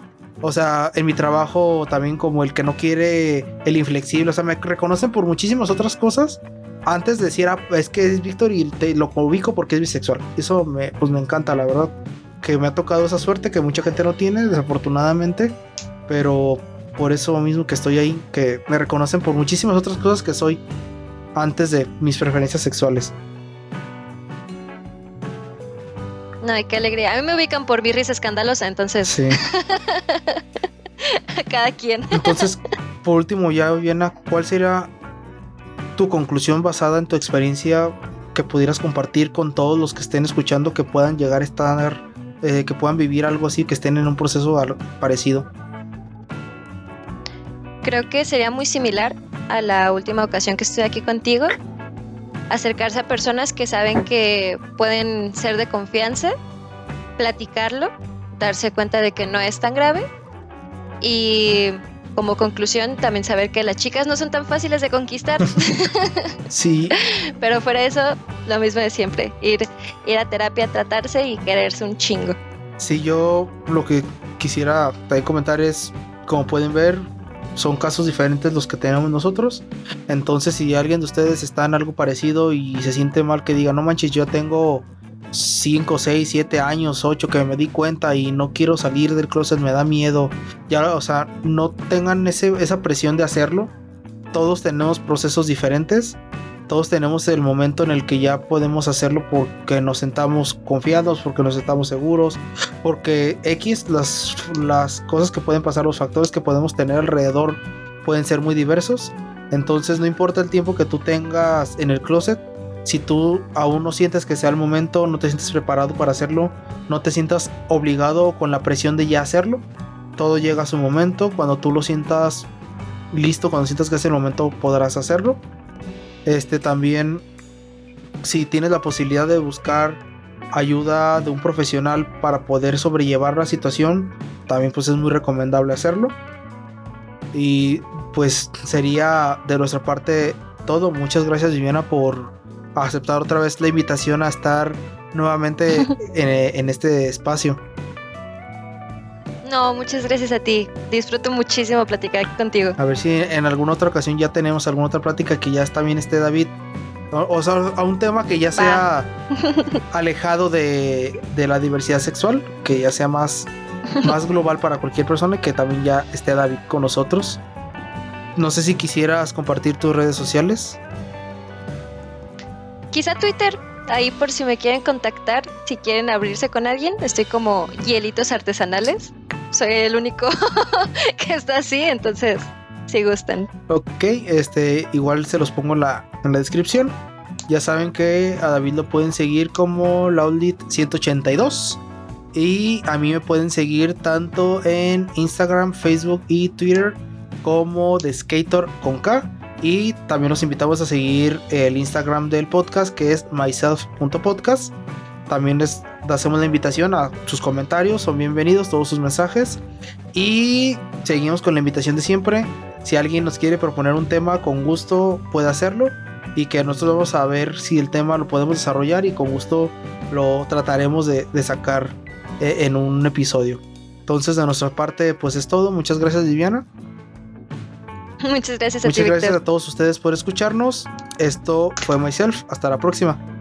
O sea, en mi trabajo también como el que no quiere el inflexible. O sea, me reconocen por muchísimas otras cosas antes decía, ah, es que es Víctor y te lo ubico porque es bisexual. Eso me, pues me encanta, la verdad. Que me ha tocado esa suerte que mucha gente no tiene, desafortunadamente. Pero por eso mismo que estoy ahí, que me reconocen por muchísimas otras cosas que soy antes de mis preferencias sexuales. No, qué alegría. A mí me ubican por birris escandalosa, entonces. Sí. Cada quien. Entonces, por último, ya, Viena, ¿cuál sería tu conclusión basada en tu experiencia que pudieras compartir con todos los que estén escuchando que puedan llegar a estar, eh, que puedan vivir algo así, que estén en un proceso parecido? Creo que sería muy similar a la última ocasión que estoy aquí contigo. Acercarse a personas que saben que pueden ser de confianza, platicarlo, darse cuenta de que no es tan grave y como conclusión, también saber que las chicas no son tan fáciles de conquistar. sí. Pero fuera eso, lo mismo de siempre. Ir, ir a terapia, tratarse y quererse un chingo. Sí, yo lo que quisiera también comentar es, como pueden ver, son casos diferentes los que tenemos nosotros. Entonces, si alguien de ustedes está en algo parecido y se siente mal, que diga, no manches, yo tengo 5, 6, 7 años, 8 que me di cuenta y no quiero salir del closet, me da miedo. Ya, o sea, no tengan ese, esa presión de hacerlo. Todos tenemos procesos diferentes. Todos tenemos el momento en el que ya podemos hacerlo porque nos sentamos confiados, porque nos sentamos seguros, porque X, las, las cosas que pueden pasar, los factores que podemos tener alrededor pueden ser muy diversos. Entonces no importa el tiempo que tú tengas en el closet, si tú aún no sientes que sea el momento, no te sientes preparado para hacerlo, no te sientas obligado con la presión de ya hacerlo, todo llega a su momento, cuando tú lo sientas listo, cuando sientas que es el momento podrás hacerlo. Este también si tienes la posibilidad de buscar ayuda de un profesional para poder sobrellevar la situación, también pues es muy recomendable hacerlo. Y pues sería de nuestra parte todo. Muchas gracias Viviana por aceptar otra vez la invitación a estar nuevamente en, este espacio. No, muchas gracias a ti. Disfruto muchísimo platicar aquí contigo. A ver si en alguna otra ocasión ya tenemos alguna otra plática que ya bien esté David. O, sea, a un tema que ya sea alejado de, de, la diversidad sexual, que ya sea más, más global para cualquier persona y que también ya esté David con nosotros. No sé si quisieras compartir tus redes sociales quizá Twitter, ahí por si me quieren contactar, si quieren abrirse con alguien, estoy como hielitos artesanales. Soy el único que está así, entonces si gustan. Ok, este igual se los pongo en la, en la descripción. Ya saben que a David lo pueden seguir como Loudlit182. Y a mí me pueden seguir tanto en Instagram, Facebook y Twitter como The Skater con K. Y también los invitamos a seguir el Instagram del podcast que es myself.podcast. También les hacemos la invitación a sus comentarios, son bienvenidos todos sus mensajes. Y seguimos con la invitación de siempre. Si alguien nos quiere proponer un tema, con gusto puede hacerlo. Y que nosotros vamos a ver si el tema lo podemos desarrollar y con gusto lo trataremos de, sacar eh, en un episodio. Entonces de nuestra parte pues es todo. Muchas gracias Viviana. Muchas gracias a Muchas gracias a todos ustedes por escucharnos. Esto fue Myself. Hasta la próxima.